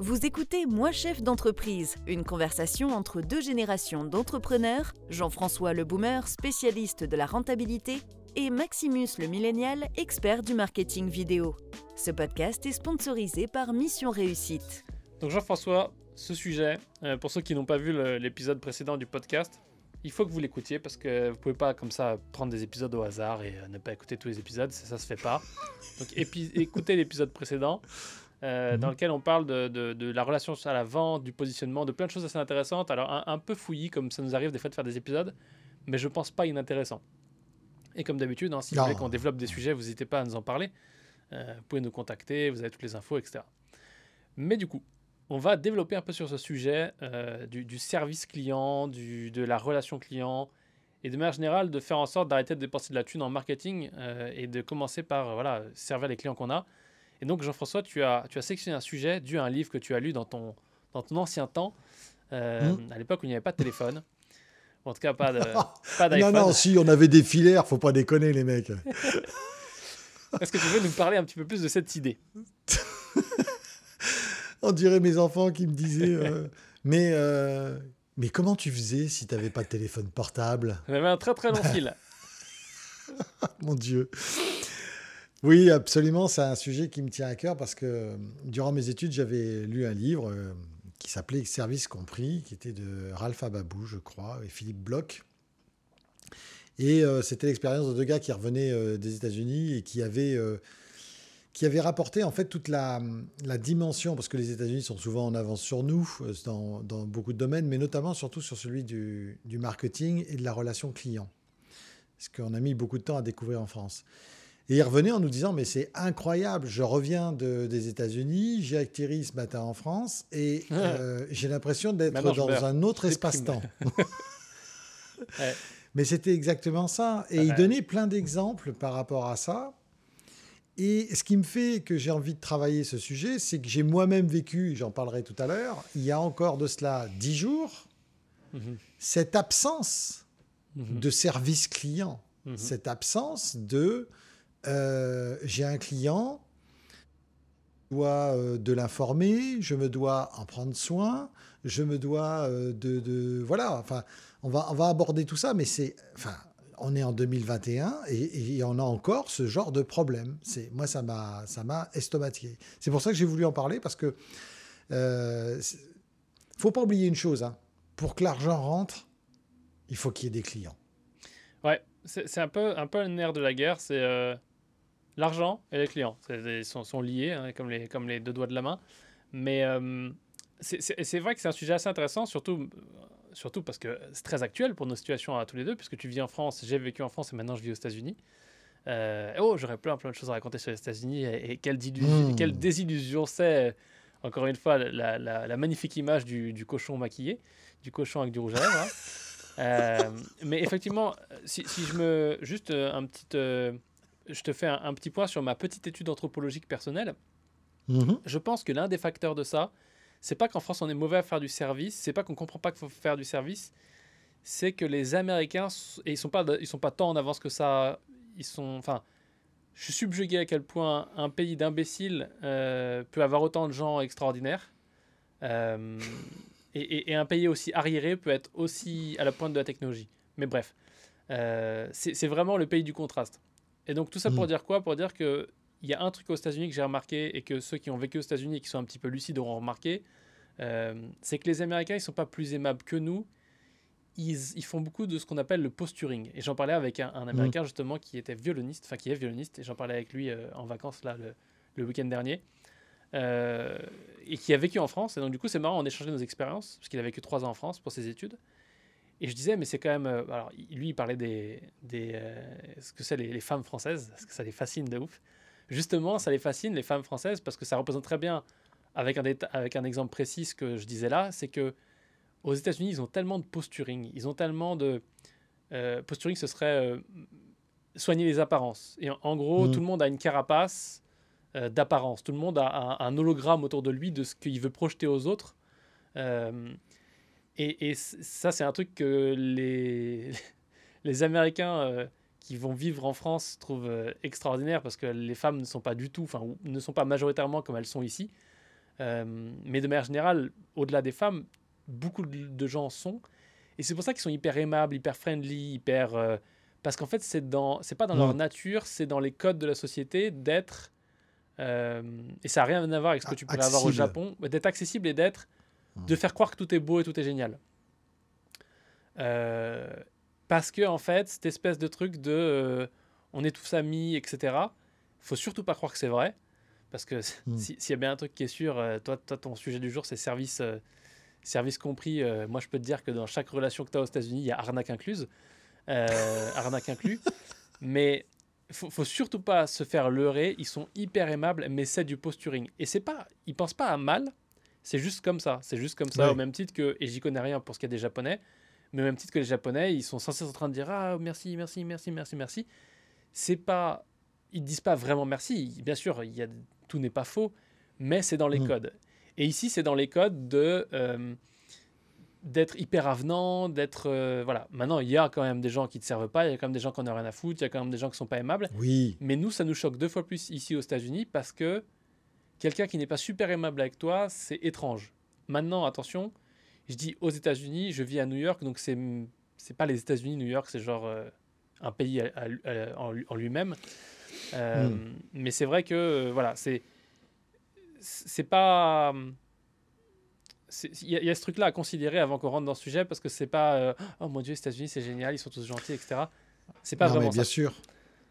Vous écoutez Moi chef d'entreprise, une conversation entre deux générations d'entrepreneurs, Jean-François le boomer, spécialiste de la rentabilité, et Maximus le millénial, expert du marketing vidéo. Ce podcast est sponsorisé par Mission Réussite. Donc Jean-François, ce sujet, euh, pour ceux qui n'ont pas vu l'épisode précédent du podcast, il faut que vous l'écoutiez parce que vous pouvez pas comme ça prendre des épisodes au hasard et euh, ne pas écouter tous les épisodes, ça, ça se fait pas. Donc écoutez l'épisode précédent euh, mhm. dans lequel on parle de, de, la relation à la vente, du positionnement, de plein de choses assez intéressantes. Alors un, peu fouillis comme ça nous arrive des fois de faire des épisodes, mais je pense pas inintéressant. Et comme d'habitude, hein, si vous voulez qu'on développe des sujets, vous n'hésitez pas à nous en parler. vous pouvez nous contacter, vous avez toutes les infos, etc. Mais du coup, on va développer un peu sur ce sujet euh, du, service client, du, de la relation client, et de manière générale de faire en sorte d'arrêter de dépenser de la thune en marketing euh, et de commencer par voilà, servir les clients qu'on a. Et donc Jean-François, tu as, tu as sélectionné un sujet dû à un livre que tu as lu dans ton, dans ton ancien temps, euh, mmh. à l'époque où il n'y avait pas de téléphone. en tout cas, pas d'iPhone. non, non, si, on avait des filaires, faut pas déconner les mecs. Est-ce que tu veux nous parler un petit peu plus de cette idée? On dirait mes enfants qui me disaient euh, mais, euh, mais comment tu faisais si tu n'avais pas de téléphone portable? J'avais un très très long fil. Mon Dieu. Oui, absolument, c'est un sujet qui me tient à cœur parce que durant mes études, j'avais lu un livre euh, qui s'appelait Service compris, qui était de Ralph Ababou, je crois, et Philippe Bloch. Et c'était l'expérience de deux gars qui revenaient des États-Unis et qui avaient qui avait rapporté en fait toute la, dimension, parce que les États-Unis sont souvent en avance sur nous euh, dans, beaucoup de domaines, mais notamment surtout sur celui du, marketing et de la relation client. Ce qu'on a mis beaucoup de temps à découvrir en France. Et il revenait en nous disant, mais c'est incroyable, je reviens des États-Unis, j'ai atterri ce matin en France et ah. euh, j'ai l'impression d'être dans un autre espace-temps. Mais c'était exactement ça. Et il donnait plein d'exemples par rapport à ça. Et ce qui me fait que j'ai envie de travailler ce sujet, c'est que j'ai moi-même vécu, j'en parlerai tout à l'heure, il y a encore de cela dix jours, mhm. cette absence mhm. de service client, mhm. cette absence de euh, j'ai un client, je dois euh, de l'informer, je me dois en prendre soin, je me dois euh, de, Voilà, enfin, on va, on va aborder tout ça, mais c'est. Enfin, on est en 2021 et, on a encore ce genre de problème. C'est moi ça m'a ça m'a. C'est pour ça que j'ai voulu en parler parce que faut pas oublier une chose. Hein. Pour que l'argent rentre, il faut qu'il y ait des clients. Ouais, c'est un peu un peu le nerf de la guerre. C'est l'argent et les clients. Ils sont, sont, liés hein, comme les comme les deux doigts de la main. Mais euh, c'est vrai que c'est un sujet assez intéressant, surtout surtout parce que c'est très actuel pour nos situations à tous les deux, puisque tu vis en France, j'ai vécu en France et maintenant je vis aux États-Unis. Euh, oh, j'aurais plein, plein de choses à raconter sur les États-Unis et, quelle, quelle, désillusion c'est, encore une fois, la, la, magnifique image du, du, cochon maquillé, du cochon avec du rouge à lèvres. Hein. Euh, mais effectivement, si, si, je me. Juste un petit. Je te fais un, petit point sur ma petite étude anthropologique personnelle. Mm-hmm. Je pense que l'un des facteurs de ça, c'est pas qu'en France on est mauvais à faire du service, c'est pas qu'on comprend pas qu'il faut faire du service, c'est que les Américains et ils sont pas ils sont pas tant en avance que ça, ils sont enfin je suis subjugué à quel point un pays d'imbéciles euh, peut avoir autant de gens extraordinaires. Euh, et, un pays aussi arriéré peut être aussi à la pointe de la technologie. Mais bref, euh, c'est vraiment le pays du contraste. Et donc tout ça pour mm. dire quoi? Pour dire que il y a un truc aux États-Unis que j'ai remarqué et que ceux qui ont vécu aux États-Unis et qui sont un petit peu lucides auront remarqué, euh, c'est que les Américains, ils sont pas plus aimables que nous. Ils, ils font beaucoup de ce qu'on appelle le posturing. Et j'en parlais avec un, Américain mmh. justement qui était violoniste, enfin qui est violoniste, et j'en parlais avec lui euh, en vacances là le, le week-end dernier, euh, et qui a vécu en France. Et donc du coup, c'est marrant, on échangeait nos expériences, parce qu'il a vécu trois ans en France pour ses études. Et je disais, mais c'est quand même. alors, lui, il parlait des. des ce que c'est les, les, femmes françaises, parce que ça les fascine de ouf justement, ça les fascine, les femmes françaises, parce que ça représente très bien, avec un, avec un exemple précis, ce que je disais là, c'est que aux États-Unis, ils ont tellement de posturing, ils ont tellement de. Euh, posturing, ce serait euh, soigner les apparences. Et en, gros, mmh. tout le monde a une carapace euh, d'apparence. Tout le monde a un, hologramme autour de lui de ce qu'il veut projeter aux autres. Et, et, ça, c'est un truc que les, les Américains qui vont vivre en France trouvent euh, extraordinaire parce que les femmes ne sont pas du tout, enfin, ne sont pas majoritairement comme elles sont ici. mais de manière générale, au-delà des femmes, beaucoup de gens sont. Et c'est pour ça qu'ils sont hyper aimables, hyper friendly, hyper. parce qu'en fait, c'est dans, c'est pas dans leur nature, c'est dans les codes de la société d'être. et ça n'a rien à voir avec ce que tu pourrais avoir au Japon, d'être accessible et d'être. Mm. de faire croire que tout est beau et tout est génial. parce que, en fait, cette espèce de truc de. on est tous amis, etc faut surtout pas croire que c'est vrai. Parce que hmm. s'il y a bien un truc qui est sûr, euh, toi, toi ton sujet du jour, c'est service, euh, service compris. Euh, moi, je peux te dire que dans chaque relation que tu as aux États-Unis, il y a arnaque incluse. arnaque inclus. Mais faut, faut surtout pas se faire leurrer. Ils sont hyper aimables, mais c'est du posturing. Et c'est pas, ils pensent pas à mal. C'est juste comme ça. C'est juste comme ça, au même titre que, et j'y connais rien pour ce qui est des Japonais, mais au même titre que les Japonais, ils sont censés être en train de dire Ah, merci, merci, merci, merci, merci. C'est pas ils disent pas vraiment merci. Bien sûr, il y a, tout n'est pas faux, mais c'est dans les mm. codes. Et ici, c'est dans les codes de euh, d'être hyper avenant, d'être euh, voilà. Maintenant, il y a quand même des gens qui te servent pas, il y a quand même des gens qui n'ont rien à foutre, il y a quand même des gens qui sont pas aimables. Oui. Mais nous, ça nous choque deux fois plus ici aux États-Unis parce que quelqu'un qui n'est pas super aimable avec toi, c'est étrange. Maintenant, attention, je dis aux États-Unis, je vis à New York, donc c'est c'est pas les États-Unis, New York, c'est genre euh, un pays en lui-même. Euh, hmm. Mais c'est vrai que, euh, voilà, c'est. C'est pas. Il y, a ce truc-là à considérer avant qu'on rentre dans le sujet parce que c'est pas. Oh mon Dieu, les États-Unis, c'est génial, ils sont tous gentils, etc. C'est pas vraiment bien sûr.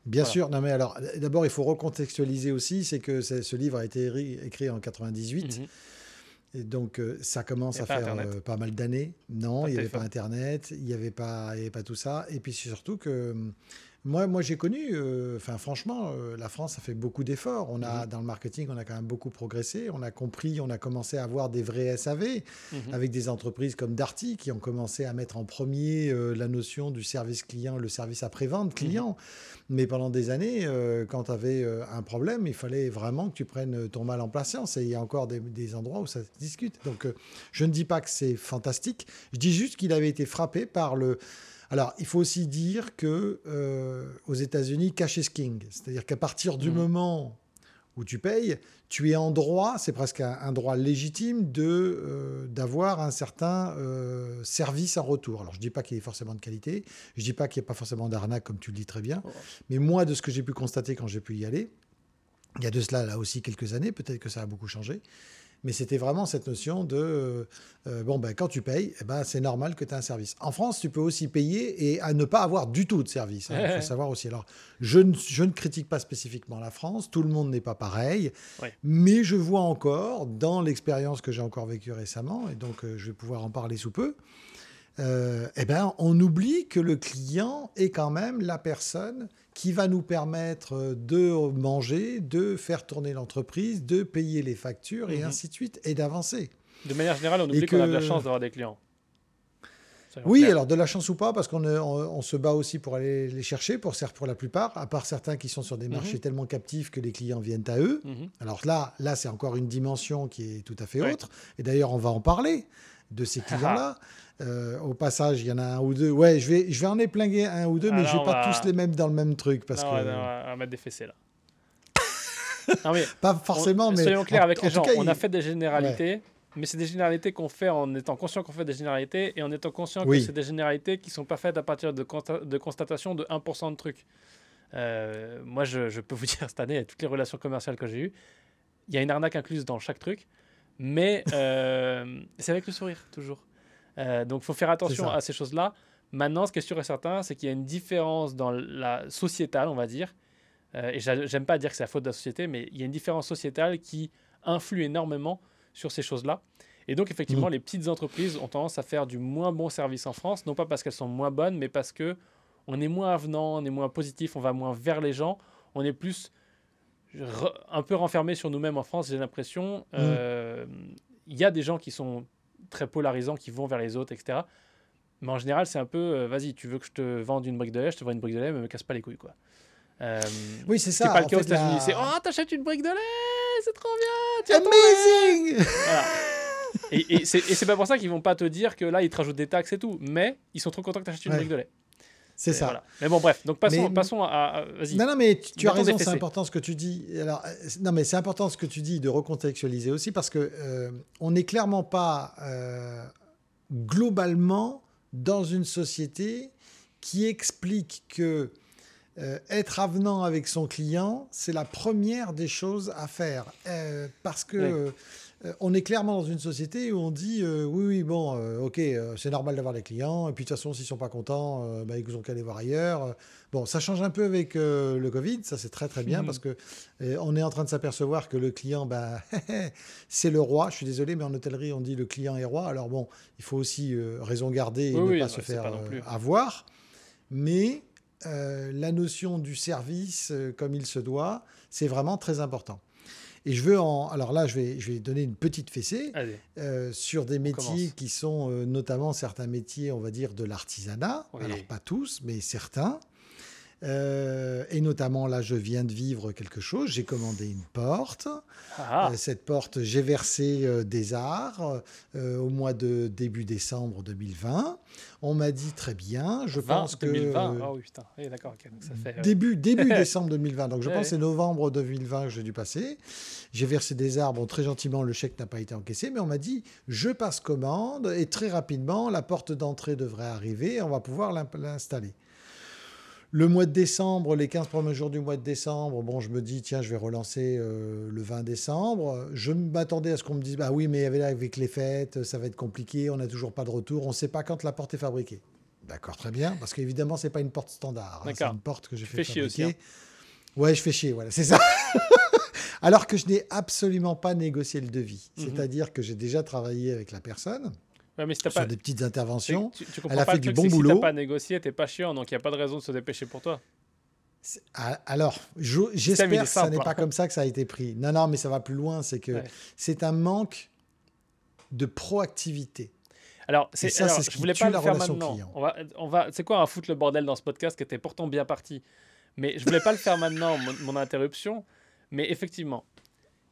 Bien sûr, non mais alors d'abord il faut recontextualiser aussi, c'est que ce livre a été écrit en 98. Mhm. Et donc ça commence à faire pas mal d'années. Non, il n'y avait pas Internet, il n'y avait, pas, avait pas tout ça. Et puis surtout que moi, moi j'ai connu, euh, franchement, euh, la France a fait beaucoup d'efforts. On a mhm. dans le marketing, on a quand même beaucoup progressé. On a compris, on a commencé à avoir des vrais SAV mhm. avec des entreprises comme Darty qui ont commencé à mettre en premier euh, la notion du service client, le service après-vente mhm. client. Mais pendant des années, quand tu avais un problème, il fallait vraiment que tu prennes ton mal en patience. Et il y a encore des, des endroits où ça se discute. Donc, je ne dis pas que c'est fantastique. Je dis juste qu'il avait été frappé par le alors, il faut aussi dire que euh, aux États-Unis, cash is king. C'est-à-dire qu'à partir du mm. moment où tu payes, tu es en droit, c'est presque un, droit légitime de euh, d'avoir un certain euh, service en retour. Alors je dis pas qu'il est forcément de qualité, je dis pas qu'il n'y a pas forcément d'arnaque comme tu le dis très bien, oh. mais moi de ce que j'ai pu constater quand j'ai pu y aller, il y a de cela là aussi quelques années, peut-être que ça a beaucoup changé mais c'était vraiment cette notion de euh, euh, bon, ben, quand tu payes, eh ben, c'est normal que tu aies un service. En France, tu peux aussi payer et à ne pas avoir du tout de service. Hein, il faut savoir aussi. Alors, je ne, je ne, critique pas spécifiquement la France, tout le monde n'est pas pareil, mais je vois encore, dans l'expérience que j'ai encore vécue récemment, et donc euh, je vais pouvoir en parler sous peu, eh ben, on oublie que le client est quand même la personne qui va nous permettre de manger, de faire tourner l'entreprise, de payer les factures et mhm. ainsi de suite, et d'avancer. De manière générale, on oublie qu'on a de la chance d'avoir des clients. Oui, alors de la chance ou pas, parce qu'on on, se bat aussi pour aller les chercher, pour, pour la plupart, à part certains qui sont sur des marchés mhm. tellement captifs que les clients viennent à eux. Mhm. Alors là, là c'est encore une dimension qui est tout à fait autre. Et d'ailleurs, on va en parler de ces clients-là. Euh, au passage, il y en a un ou deux. Ouais, je vais, je vais en épingler un ou deux, mais je ne vais pas tous les mêmes dans le même truc. Parce que... on va mettre des fessées là. pas forcément, mais. Soyons clairs avec les gens. on a fait des généralités, mais c'est des généralités qu'on fait en étant conscient qu'on fait des généralités et en étant conscient que c'est des généralités qui ne sont pas faites à partir de, de constatation de 1% de trucs. Euh, moi, je, je, peux vous dire cette année, toutes les relations commerciales que j'ai eues, il y a une arnaque incluse dans chaque truc, mais euh, c'est avec le sourire, toujours. Euh, donc, il faut faire attention à ces choses-là. Maintenant, ce qui est sûr et certain, c'est qu'il y a une différence dans la sociétale, on va dire. Euh, et j'aime pas dire que c'est la faute de la société, mais il y a une différence sociétale qui influe énormément sur ces choses-là. Et donc, effectivement, mmh. les petites entreprises ont tendance à faire du moins bon service en France, non pas parce qu'elles sont moins bonnes, mais parce que on est moins avenant, on est moins positif, on va moins vers les gens, on est plus un peu renfermé sur nous-mêmes en France, j'ai l'impression. Mmh. Euh, il y a des gens qui sont très polarisants qui vont vers les autres, etc. Mais en général, c'est un peu, euh, vas-y, tu veux que je te vende une brique de lait, je te vends une brique de lait, mais me casse pas les couilles, quoi. Euh, oui, c'est ça. C'est pas le cas aux États-Unis. C'est oh, t'achètes une brique de lait, c'est trop bien. Amazing. Et, et c'est pas pour ça qu'ils vont pas te dire que là, ils te rajoutent des taxes et tout. Mais ils sont trop contents que t'achètes une brique de lait. C'est ça. Voilà. Mais bon, bref. Donc passons, passons à. Non, non, mais tu, tu as raison. C'est important ce que tu dis. Alors, non, mais c'est important ce que tu dis de recontextualiser aussi parce que on n'est clairement pas globalement dans une société qui explique que euh, être avenant avec son client, c'est la première des choses à faire. Euh, parce que euh, on est clairement dans une société où on dit oui, oui, bon, ok, c'est normal d'avoir des clients, et puis de toute façon, s'ils sont pas contents, bah, ils ont qu'à aller voir ailleurs. Bon, ça change un peu avec le Covid, ça c'est très très bien, mhm. parce que on est en train de s'apercevoir que le client, bah, c'est le roi. Je suis désolé, mais en hôtellerie, on dit le client est roi. Alors bon, il faut aussi raison garder et ne pas se faire avoir. Mais euh, la notion du service euh, comme il se doit, c'est vraiment très important. Et je veux en. Alors là, je vais, je vais donner une petite fessée euh, sur des métiers qui sont notamment certains métiers, on va dire, de l'artisanat. Alors, pas tous, mais certains. Euh, et notamment, là, je viens de vivre quelque chose. J'ai commandé une porte. Ah. Euh, cette porte, j'ai versé euh, des arts au mois de début décembre 2020. On m'a dit très bien. Je pense 2020. que. Oh, putain. Eh, d'accord. début, début décembre 2020. Donc, je pense que c'est novembre 2020 que j'ai dû passer. J'ai versé des arbres. très gentiment, le chèque n'a pas été encaissé. Mais on m'a dit je passe commande et très rapidement, la porte d'entrée devrait arriver. On va pouvoir l'installer. Le mois de décembre, les 15 premiers jours du mois de décembre, bon, je me dis, tiens, je vais relancer euh, le 20 décembre. Je m'attendais à ce qu'on me dise, bah oui, mais avec les fêtes, ça va être compliqué, on n'a toujours pas de retour, on ne sait pas quand la porte est fabriquée. D'accord, très bien, parce qu'évidemment, ce n'est pas une porte standard. Hein, c'est une porte que j'ai fait fabriquer. Aussi, hein. Ouais, je fais chier, voilà, c'est ça. Alors que je n'ai absolument pas négocié le devis. Mhm. C'est-à-dire que j'ai déjà travaillé avec la personne. Ouais, mais sur des petites interventions. Tu, Elle a fait du bon boulot. Si t'as pas négocié, t'es pas chiant, donc il n'y a pas de raison de se dépêcher pour toi. Alors, j'espère que ça n'est pas comme ça que ça a été pris. Non, non, mais ça va plus loin. C'est que c'est un manque de proactivité. Alors, c'est ça, alors, ce je voulais pas le faire maintenant. On va, on va, c'est quoi un foutre le bordel dans ce podcast qui était pourtant bien parti? Mais je voulais pas le faire maintenant, mon interruption. Mais effectivement,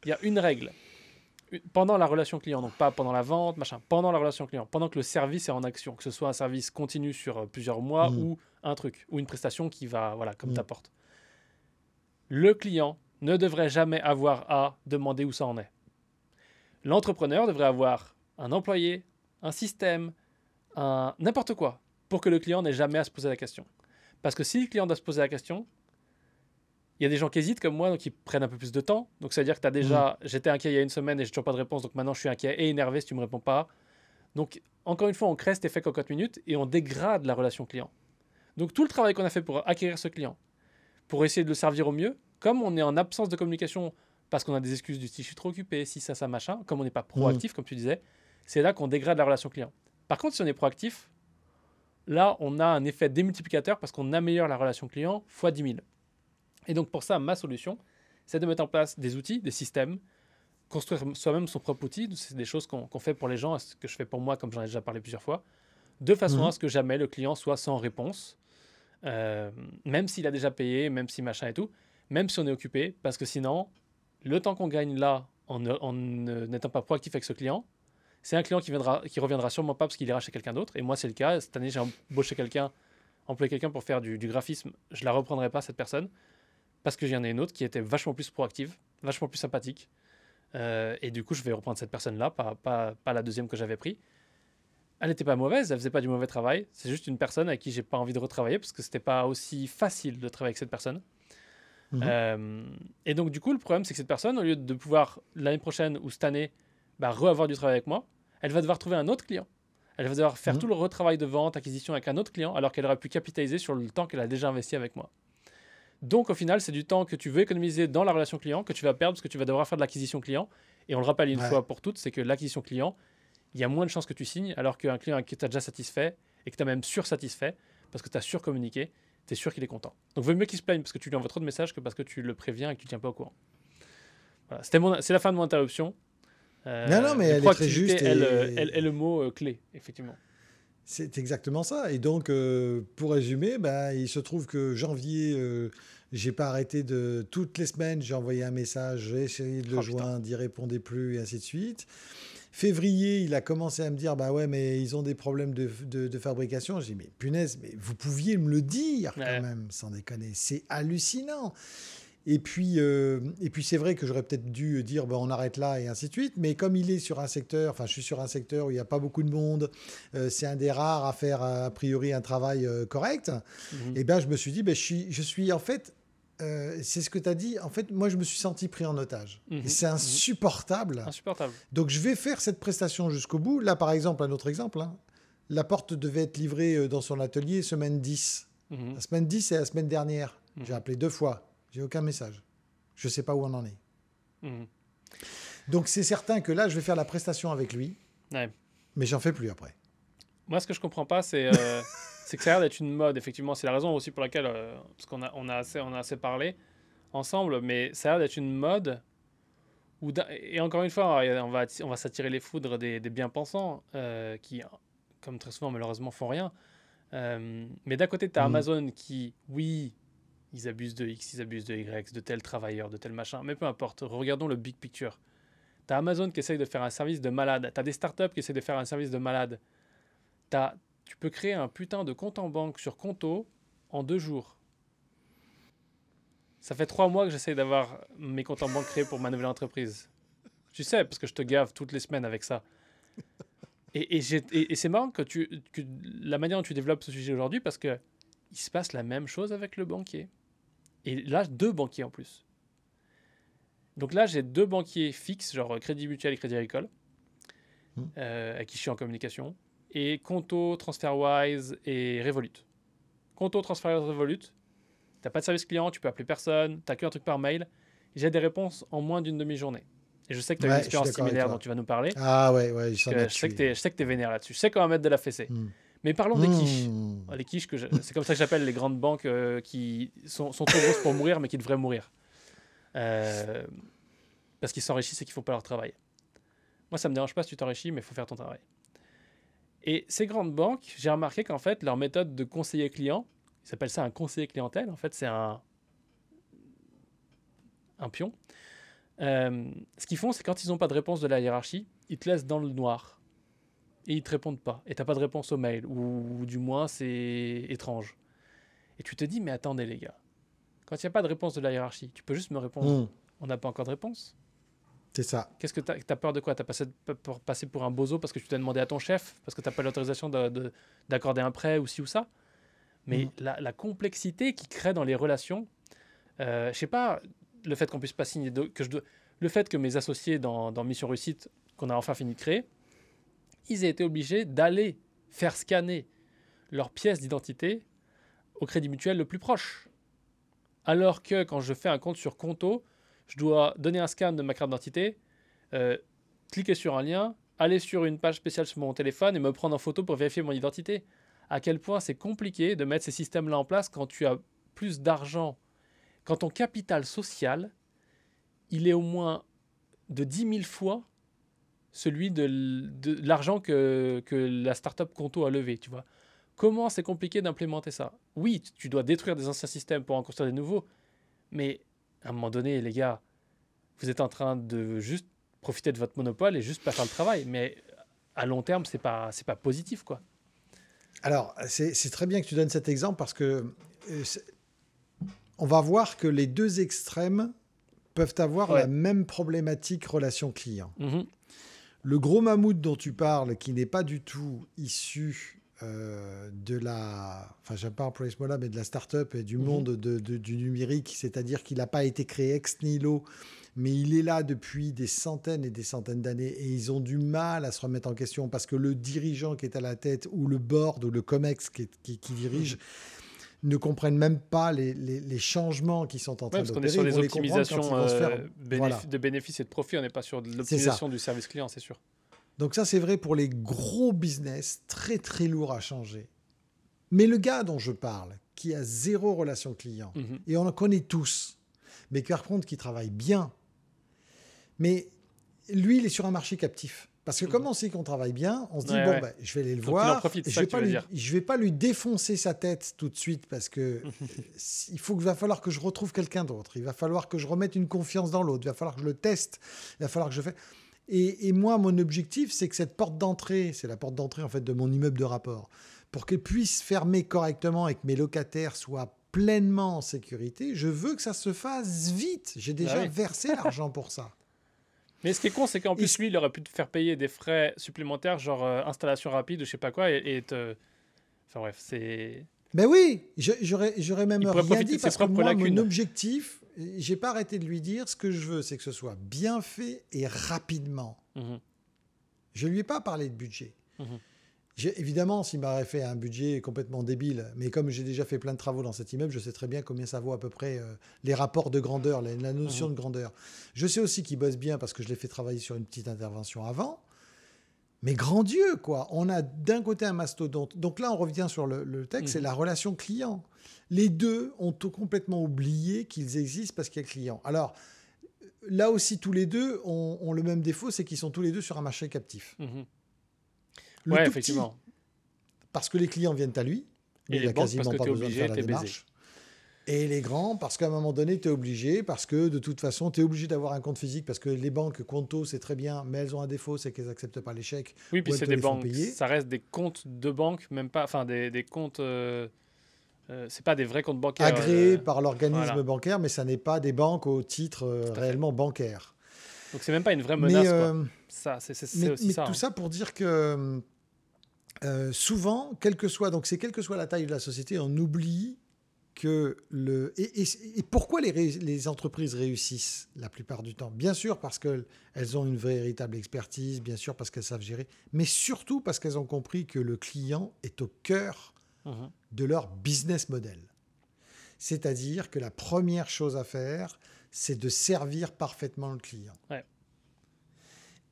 il y a une règle pendant la relation client, donc pas pendant la vente, machin, pendant la relation client, pendant que le service est en action, que ce soit un service continu sur euh, plusieurs mois mm. ou un truc, ou une prestation qui va, voilà, comme mm. t'apporte. Le client ne devrait jamais avoir à demander où ça en est. L'entrepreneur devrait avoir un employé, un système, un n'importe quoi, pour que le client n'ait jamais à se poser la question. Parce que si le client doit se poser la question, il y a des gens qui hésitent comme moi, donc ils prennent un peu plus de temps. Donc, c'est-à-dire que tu as déjà. Mm. J'étais inquiet il y a une semaine et j'ai toujours pas de réponse. Donc, maintenant, je suis inquiet et énervé si tu me réponds pas. Donc, encore une fois, on crée cet effet cocotte minute et on dégrade la relation client. Donc, tout le travail qu'on a fait pour acquérir ce client, pour essayer de le servir au mieux, comme on est en absence de communication parce qu'on a des excuses du style je suis trop occupé, si ça, ça, machin, comme on n'est pas proactif, mm. comme tu disais, c'est là qu'on dégrade la relation client. Par contre, si on est proactif, là, on a un effet démultiplicateur parce qu'on améliore la relation client fois 10 000. Et donc pour ça, ma solution, c'est de mettre en place des outils, des systèmes, construire soi-même son propre outil. C'est des choses qu'on fait pour les gens, ce que je fais pour moi, comme j'en ai déjà parlé plusieurs fois, de façon mhm. à ce que jamais le client soit sans réponse, euh, même s'il a déjà payé, même si machin et tout, même si on est occupé, parce que sinon, le temps qu'on gagne là en n'étant pas proactif avec ce client, c'est un client qui, viendra, qui reviendra sûrement pas parce qu'il ira chez quelqu'un d'autre. Et moi, c'est le cas. Cette année, j'ai embauché quelqu'un, employé quelqu'un pour faire du, du graphisme. Je la reprendrai pas, cette personne parce que j'en ai une autre qui était vachement plus proactive, vachement plus sympathique. Euh, et du coup, je vais reprendre cette personne-là, pas, pas, pas, la deuxième que j'avais pris. Elle n'était pas mauvaise, elle faisait pas du mauvais travail. C'est juste une personne avec qui j'ai pas envie de retravailler parce que c'était pas aussi facile de travailler avec cette personne. Mhm. Euh, et donc, du coup, le problème, c'est que cette personne, au lieu de pouvoir l'année prochaine ou cette année bah, re-avoir du travail avec moi, elle va devoir trouver un autre client. Elle va devoir faire mhm. tout le retravail de vente, acquisition avec un autre client, alors qu'elle aurait pu capitaliser sur le temps qu'elle a déjà investi avec moi. Donc au final, c'est du temps que tu veux économiser dans la relation client que tu vas perdre parce que tu vas devoir faire de l'acquisition client. Et on le rappelle une fois pour toutes, c'est que l'acquisition client, il y a moins de chances que tu signes alors qu'un client qui t'a déjà satisfait et que tu as même sursatisfait parce que tu as surcommuniqué, tu es sûr qu'il est content. Donc vaut mieux qu'il se plaigne parce que tu lui envoies trop de messages que parce que tu le préviens et que tu ne tiens pas au courant. Voilà. C'est la fin de mon interruption. Euh, non, non, mais elle est très juste. Elle, est le mot euh, clé, effectivement. C'est exactement ça. Et donc, euh, pour résumer, bah, il se trouve que janvier, euh, j'ai pas arrêté de. Toutes les semaines, j'ai envoyé un message, j'ai essayé de le oh, joindre, il répondait plus, et ainsi de suite. Février, il a commencé à me dire bah ouais, mais ils ont des problèmes de, de, fabrication. J'ai dit mais punaise, mais vous pouviez me le dire quand même, sans déconner. C'est hallucinant. Et puis, euh, et puis c'est vrai que j'aurais peut-être dû dire bah, on arrête là et ainsi de suite. Mais comme il est sur un secteur, enfin je suis sur un secteur où il n'y a pas beaucoup de monde, euh, c'est un des rares à faire a priori un travail euh, correct. Mhm. Et eh ben je me suis dit ben, je suis, je suis en fait c'est ce que tu as dit. En fait, moi, je me suis senti pris en otage. Mhm. C'est mhm. insupportable. Insupportable. Donc, je vais faire cette prestation jusqu'au bout. Là, par exemple, un autre exemple. Hein. La porte devait être livrée dans son atelier semaine 10. La semaine 10, c'est la semaine dernière. J'ai appelé deux fois. J'ai aucun message. Je ne sais pas où on en est. Mhm. Donc c'est certain que là, je vais faire la prestation avec lui. Mais j'en fais plus après. Moi, ce que je comprends pas, c'est euh, que ça a l'air d'être une mode. Effectivement, c'est la raison aussi pour laquelle, euh, parce qu'on a, on a, assez, on a assez parlé ensemble, mais ça a l'air d'être une mode. Où et encore une fois, on va, on va s'attirer les foudres des, des bien-pensants euh, qui, comme très souvent, malheureusement, font rien. mais d'un côté, tu as mhm. Amazon qui, oui, ils abusent de X, ils abusent de Y, de tel travailleur, de tel machin. Mais peu importe, regardons le big picture. T'as Amazon qui essaye de faire un service de malade. T'as des startups qui essaient de faire un service de malade. Tu peux créer un putain de compte en banque sur Conto en deux jours. Ça fait trois mois que j'essaye d'avoir mes comptes en banque créés pour ma nouvelle entreprise. Tu sais, parce que je te gave toutes les semaines avec ça. Et, et, c'est marrant que, tu, que la manière dont tu développes ce sujet aujourd'hui, parce que il se passe la même chose avec le banquier. Et là, deux banquiers en plus. Donc là, j'ai deux banquiers fixes, genre Crédit Mutuel et Crédit Agricole, hmm. euh, avec qui je suis en communication, et Conto, TransferWise et Revolut. Conto, TransferWise, Revolut, t'as pas de service client, tu peux appeler personne, t'as qu'un truc par mail. J'ai des réponses en moins d'une demi-journée. Et je sais que tu as une expérience similaire dont tu vas nous parler. Ah ouais, ouais, je, sais que tu es, vénère là-dessus. Je sais comment mettre de la fessée. Hmm. Mais parlons des quiches. Hmm. Les quiches, que c'est comme ça que j'appelle les grandes banques euh, qui sont, sont, trop grosses pour mourir, mais qui devraient mourir. Euh, parce qu'ils s'enrichissent et qu'ils font pas leur travail. Moi, ça me dérange pas si tu t'enrichis, mais il faut faire ton travail. Et ces grandes banques, j'ai remarqué qu'en fait, leur méthode de conseiller client, ils s'appellent ça un conseiller clientèle, en fait, c'est un, un pion. Euh, ce qu'ils font, c'est quand ils n'ont pas de réponse de la hiérarchie, ils te laissent dans le noir et ils te répondent pas. Et t'as pas de réponse au mail, ou, du moins c'est étrange. Et tu te dis, mais attendez les gars, quand il n'y a pas de réponse de la hiérarchie, tu peux juste me répondre, hmm. on n'a pas encore de réponse. C'est ça. Qu'est-ce que tu as, peur de quoi? Tu as passé pour passer pour un bozo parce que tu t'as demandé à ton chef, parce que tu n'as pas l'autorisation d'accorder un prêt ou ci ou ça? Mais hmm. la, complexité qui crée dans les relations, euh, je sais pas, le fait qu'on puisse pas signer, que je le fait que mes associés dans, dans Mission Réussite, qu'on a enfin fini de créer, ils aient été obligés d'aller faire scanner leur pièce d'identité au crédit mutuel le plus proche. Alors que quand je fais un compte sur Conto, je dois donner un scan de ma carte d'identité, euh, cliquer sur un lien, aller sur une page spéciale sur mon téléphone et me prendre en photo pour vérifier mon identité. À quel point c'est compliqué de mettre ces systèmes-là en place quand tu as plus d'argent, quand ton capital social, il est au moins de 10 000 fois celui de, l'argent que, que la startup Conto a levé, tu vois. Comment c'est compliqué d'implémenter ça? Oui, tu dois détruire des anciens systèmes pour en construire des nouveaux, mais à un moment donné, les gars, vous êtes en train de juste profiter de votre monopole et juste pas faire le travail, mais à long terme, c'est pas c'est pas positif, quoi. Alors, c'est très bien que tu donnes cet exemple parce que euh, on va voir que les deux extrêmes peuvent avoir la même problématique relation client. Mm-hmm. Le gros mammouth dont tu parles, qui n'est pas du tout issu euh, de la, enfin j'aime pas employer ce mot-là, mais de la start-up et du mhm. monde du numérique, c'est-à-dire qu'il n'a pas été créé ex nihilo, mais il est là depuis des centaines et des centaines d'années et ils ont du mal à se remettre en question parce que le dirigeant qui est à la tête ou le board ou le COMEX qui, dirige, ne comprennent même pas les, les, changements qui sont en train de se faire. parce qu'on est sur des optimisations euh, de bénéfices et de profits, on n'est pas sur l'optimisation du service client, c'est sûr. Donc ça, c'est vrai pour les gros business, très très lourd à changer. Mais le gars dont je parle, qui a zéro relation client, mhm. et on en connaît tous, mais par contre qui travaille bien, mais lui, il est sur un marché captif. Parce que comme on sait qu'on travaille bien, on se dit, bon, ben, je vais aller le voir. je vais, je vais pas lui défoncer sa tête tout de suite parce que il faut, va falloir que je retrouve quelqu'un d'autre. Il va falloir que je remette une confiance dans l'autre. Il va falloir que je le teste. Il va falloir que je fais. Et, et moi, mon objectif, c'est que cette porte d'entrée, c'est la porte d'entrée en fait de mon immeuble de rapport, pour qu'elle puisse fermer correctement et que mes locataires soient pleinement en sécurité, je veux que ça se fasse vite. J'ai déjà Ah oui. versé l'argent pour ça. Mais ce qui est con, c'est qu'en plus, lui, il aurait pu te faire payer des frais supplémentaires, genre euh, installation rapide ou je sais pas quoi, et, et te. Enfin bref, c'est. Ben oui, j'aurais j'aurais même Il rien dit parce que moi, lacunes. mon objectif, j'ai pas arrêté de lui dire, ce que je veux, c'est que ce soit bien fait et rapidement. Mhm. Je lui ai pas parlé de budget. Mhm. Évidemment, s'il m'aurait fait un budget complètement débile, mais comme j'ai déjà fait plein de travaux dans cet immeuble, je sais très bien combien ça vaut à peu près euh, les rapports de grandeur, la, la notion Mhm. de grandeur. Je sais aussi qu'il bosse bien parce que je l'ai fait travailler sur une petite intervention avant. Mais grand Dieu, quoi. On a d'un côté un mastodonte. Donc là, on revient sur le, le texte, c'est Mhm. la relation client. Les deux ont tout complètement oublié qu'ils existent parce qu'il y a client. Alors, là aussi, tous les deux ont, ont le même défaut, c'est qu'ils sont tous les deux sur un marché captif. Mhm. Le Ouais, tout petit, effectivement. parce que les clients viennent à lui, mais Et il banques, quasiment parce que pas besoin de faire la baisé. démarche. Et les grands, parce qu'à un moment donné, tu es obligé, parce que de toute façon, tu es obligé d'avoir un compte physique, parce que les banques, Conto, c'est très bien, mais elles ont un défaut, c'est qu'elles n'acceptent pas les chèques. Oui, puis c'est des banques. Ça reste des comptes de banque, même pas. Enfin, des, des comptes. euh, euh, c'est pas des vrais comptes bancaires. agréés euh, par l'organisme voilà. bancaire, mais ça n'est pas des banques au titre euh, fait. réellement bancaire. Donc c'est même pas une vraie Mais, menace, quoi. euh, Ça, c'est mais, aussi mais ça. tout hein. ça pour dire que euh, souvent, quel que soit, donc c'est quelle que soit la taille de la société, on oublie que le et, et- et pourquoi les, entreprises réussissent la plupart du temps? Bien sûr parce qu'elles ont une véritable expertise, bien sûr parce qu'elles savent gérer, mais surtout parce qu'elles ont compris que le client est au cœur Mhm. de leur business model. C'est-à-dire que la première chose à faire, c'est de servir parfaitement le client. Ouais.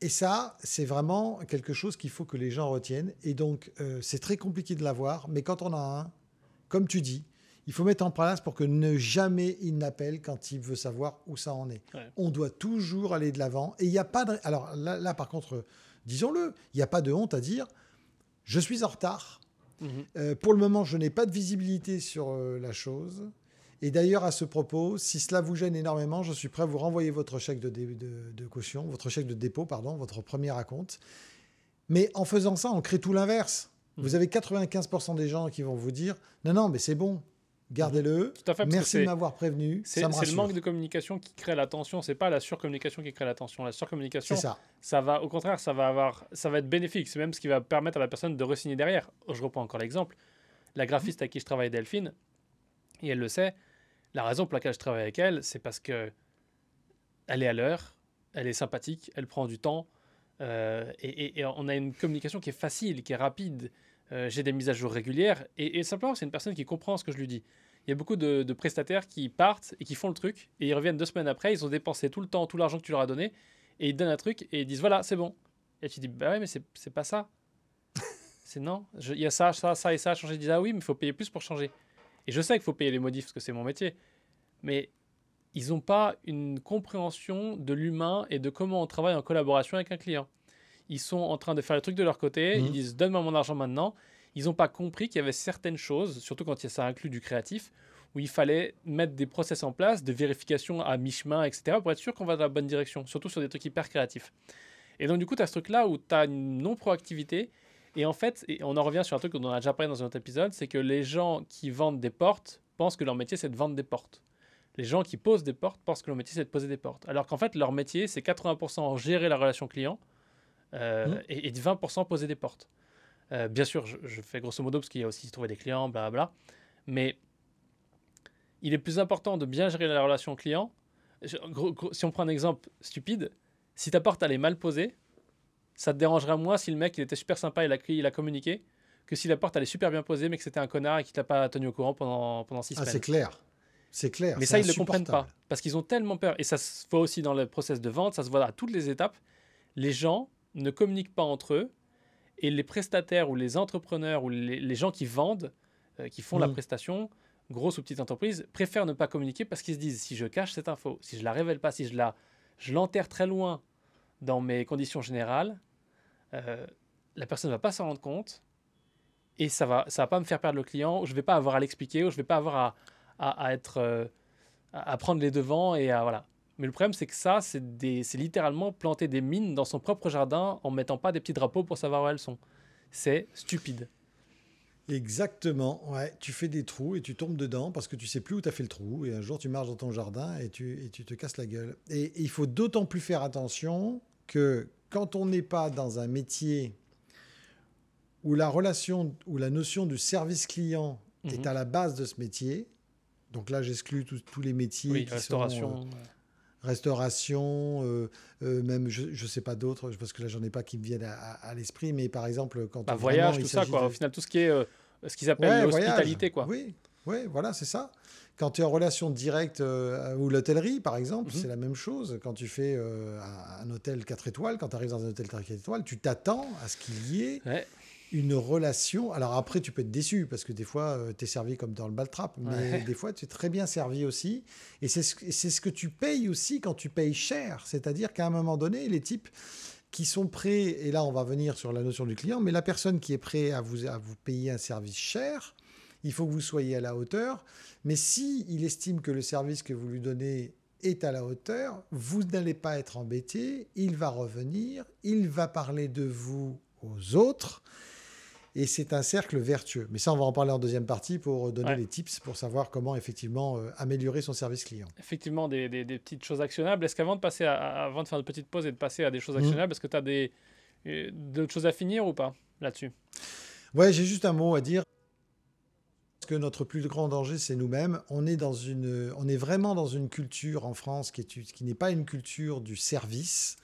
Et ça, c'est vraiment quelque chose qu'il faut que les gens retiennent. Et donc, euh, c'est très compliqué de l'avoir, mais quand on a un, comme tu dis, il faut mettre en place pour que ne jamais il n'appelle quand il veut savoir où ça en est. Ouais. On doit toujours aller de l'avant. Et il n'y a pas de... Alors là, là, par contre, disons-le, il n'y a pas de honte à dire, je suis en retard. Mhm. Euh, pour le moment, je n'ai pas de visibilité sur euh, la chose. Et d'ailleurs, à ce propos, si cela vous gêne énormément, je suis prêt à vous renvoyer votre chèque de, dé- de- de caution, votre chèque de dépôt, pardon, votre premier acompte. Mais en faisant ça, on crée tout l'inverse. Mhm. Vous avez 95% des gens qui vont vous dire Non, non, mais c'est bon, gardez-le. Tout à fait, Merci de m'avoir prévenu. C'est le manque de communication qui crée la tension, c'est pas la surcommunication qui crée la tension. La surcommunication, ça. ça va, au contraire, ça va avoir, ça va être bénéfique. C'est même ce qui va permettre à la personne de re-signer derrière. Je reprends encore l'exemple. La graphiste à qui je travaille, Delphine, et elle le sait, la raison pour laquelle je travaille avec elle, c'est parce que elle est à l'heure, elle est sympathique, elle prend du temps, euh, et, et- et on a une communication qui est facile, qui est rapide. Euh, J'ai des mises à jour régulières, et, et simplement, c'est une personne qui comprend ce que je lui dis. Il y a beaucoup de, de prestataires qui partent et qui font le truc, et ils reviennent deux semaines après, ils ont dépensé tout le temps, tout l'argent que tu leur as donné, et ils donnent un truc, et ils disent voilà, c'est bon. Et tu dis bah ouais, mais c'est pas ça. c'est non, il y a ça, ça, ça et ça à changer. Ils disent ah oui, mais il faut payer plus pour changer. Et je sais qu'il faut payer les modifs parce que c'est mon métier, mais ils n'ont pas une compréhension de l'humain et de comment on travaille en collaboration avec un client. Ils sont en train de faire le truc de leur côté, ils disent donne-moi mon argent maintenant. Ils n'ont pas compris qu'il y avait certaines choses, surtout quand ça inclut du créatif, où il fallait mettre des process en place, de vérification à mi-chemin, etc., pour être sûr qu'on va dans la bonne direction, surtout sur des trucs hyper créatifs. Et donc, du coup, tu as ce truc-là où tu as une non-proactivité. Et en fait, et on en revient sur un truc dont on a déjà parlé dans un autre épisode, c'est que les gens qui vendent des portes pensent que leur métier, c'est de vendre des portes. Les gens qui posent des portes pensent que leur métier, c'est de poser des portes. Alors qu'en fait, leur métier, c'est 80% gérer la relation client euh, Mhm. et, et 20% poser des portes. Euh, bien sûr, je, je fais grosso modo parce qu'il y a aussi trouver des clients, blablabla. Mais il est plus important de bien gérer la relation client. Je- gros- gros- si on prend un exemple stupide, si ta porte elle est mal posée, ça te dérangera moins si le mec il était super sympa, il a, il a communiqué, que si la porte elle est super bien posée, mais que c'était un connard et qui t'a pas tenu au courant pendant, pendant six Ah, semaines. c'est clair. C'est clair. Mais ça, ils ne le comprennent pas. Parce qu'ils ont tellement peur. Et ça se voit aussi dans le process de vente, ça se voit à toutes les étapes. Les gens ne communiquent pas entre eux. Et les prestataires ou les entrepreneurs ou les, les gens qui vendent, euh, qui font la Mhm. prestation, grosse ou petite entreprise, préfèrent ne pas communiquer parce qu'ils se disent si je cache cette info, si je la révèle pas, si je la, je l'enterre très loin dans mes conditions générales, euh, la personne ne va pas s'en rendre compte et ça va, ça va pas me faire perdre le client. Je vais pas avoir à l'expliquer ou je vais pas avoir à, à, être, euh, à, à prendre les devants et à voilà. Mais le problème, c'est que ça, c'est littéralement planter des mines dans son propre jardin en mettant pas des petits drapeaux pour savoir où elles sont. C'est stupide. Exactement, ouais. Tu fais des trous et tu tombes dedans parce que tu sais plus où tu as fait le trou. Et un jour, tu marches dans ton jardin et tu, et tu te casses la gueule. Et, il faut d'autant plus faire attention que quand on n'est pas dans un métier où la relation, où la notion du service client est mhm. à la base de ce métier, donc là, j'exclus tous les métiers oui, restauration. Euh, restauration, euh, euh, même je ne sais pas d'autres, parce que là j'en ai pas qui me viennent à, l'esprit, mais par exemple quand bah, voyage, tout ça quoi. Au final, tout ce qui est ce qu'ils appellent l'hospitalité quoi. Oui, oui, voilà, c'est ça. Quand tu es en relation directe ou l'hôtellerie, par exemple, mhm. c'est la même chose. Quand tu fais un hôtel 4 étoiles, quand tu arrives dans un hôtel 4 étoiles, tu t'attends à ce qu'il y ait une relation. Alors après, tu peux être déçu parce que des fois, euh, tu es servi comme dans le baltrap, mais des fois, tu es très bien servi aussi. Et c'est ce, ce, que tu payes aussi quand tu payes cher. C'est-à-dire qu'à un moment donné, les types qui sont prêts, et là, on va venir sur la notion du client, mais la personne qui est prête à vous, à vous payer un service cher, il faut que vous soyez à la hauteur. Mais si il estime que le service que vous lui donnez est à la hauteur, vous n'allez pas être embêté, il va revenir, il va parler de vous aux autres et c'est un cercle vertueux. Mais ça, on va en parler en deuxième partie pour donner les tips pour savoir comment effectivement euh, améliorer son service client. Effectivement, des, petites choses actionnables. Est-ce qu'avant de passer à, avant de faire une petite pause et de passer à des choses mmh. actionnables, est-ce que tu as des, euh, d'autres choses à finir ou pas là-dessus? Ouais, j'ai juste un mot à dire. Que notre plus grand danger, c'est nous-mêmes. On est dans une, on est vraiment dans une culture en France qui est, qui n'est pas une culture du service.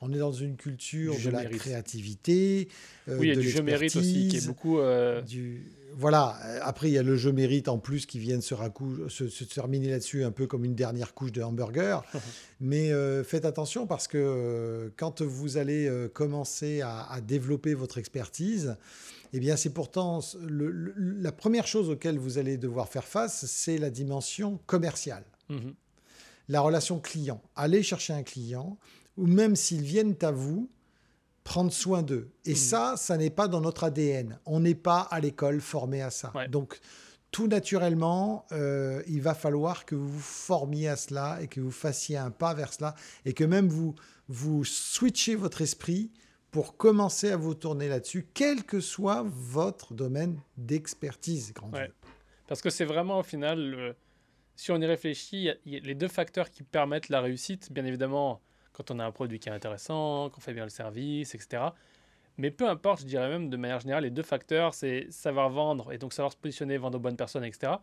On est dans une culture de la créativité. Euh, oui, il y a du jeu mérite aussi qui est beaucoup. Euh, du... Voilà. Après, il y a le jeu mérite en plus qui vient de se, se, terminer là-dessus, un peu comme une dernière couche de hamburger. Mais euh, faites attention parce que quand vous allez commencer à, développer votre expertise, eh bien, c'est pourtant la première chose auquel vous allez devoir faire face, c'est la dimension commerciale. Mhm. La relation client. Allez chercher un client ou même s'ils viennent à vous, prendre soin d'eux. Et hmm. ça, ça n'est pas dans notre ADN. On n'est pas à l'école formé à ça. Donc, tout naturellement, euh, il va falloir que vous vous formiez à cela et que vous fassiez un pas vers cela et que même vous, vous switchez votre esprit pour commencer à vous tourner là-dessus, quel que soit votre domaine d'expertise. Parce que c'est vraiment au final, si on y réfléchit, les deux facteurs qui permettent la réussite, bien évidemment, quand on a un produit qui est intéressant, qu'on fait bien le service, etc. Mais peu importe, je dirais même de manière générale, les deux facteurs, c'est savoir vendre et donc savoir se positionner, vendre aux bonnes personnes, etc.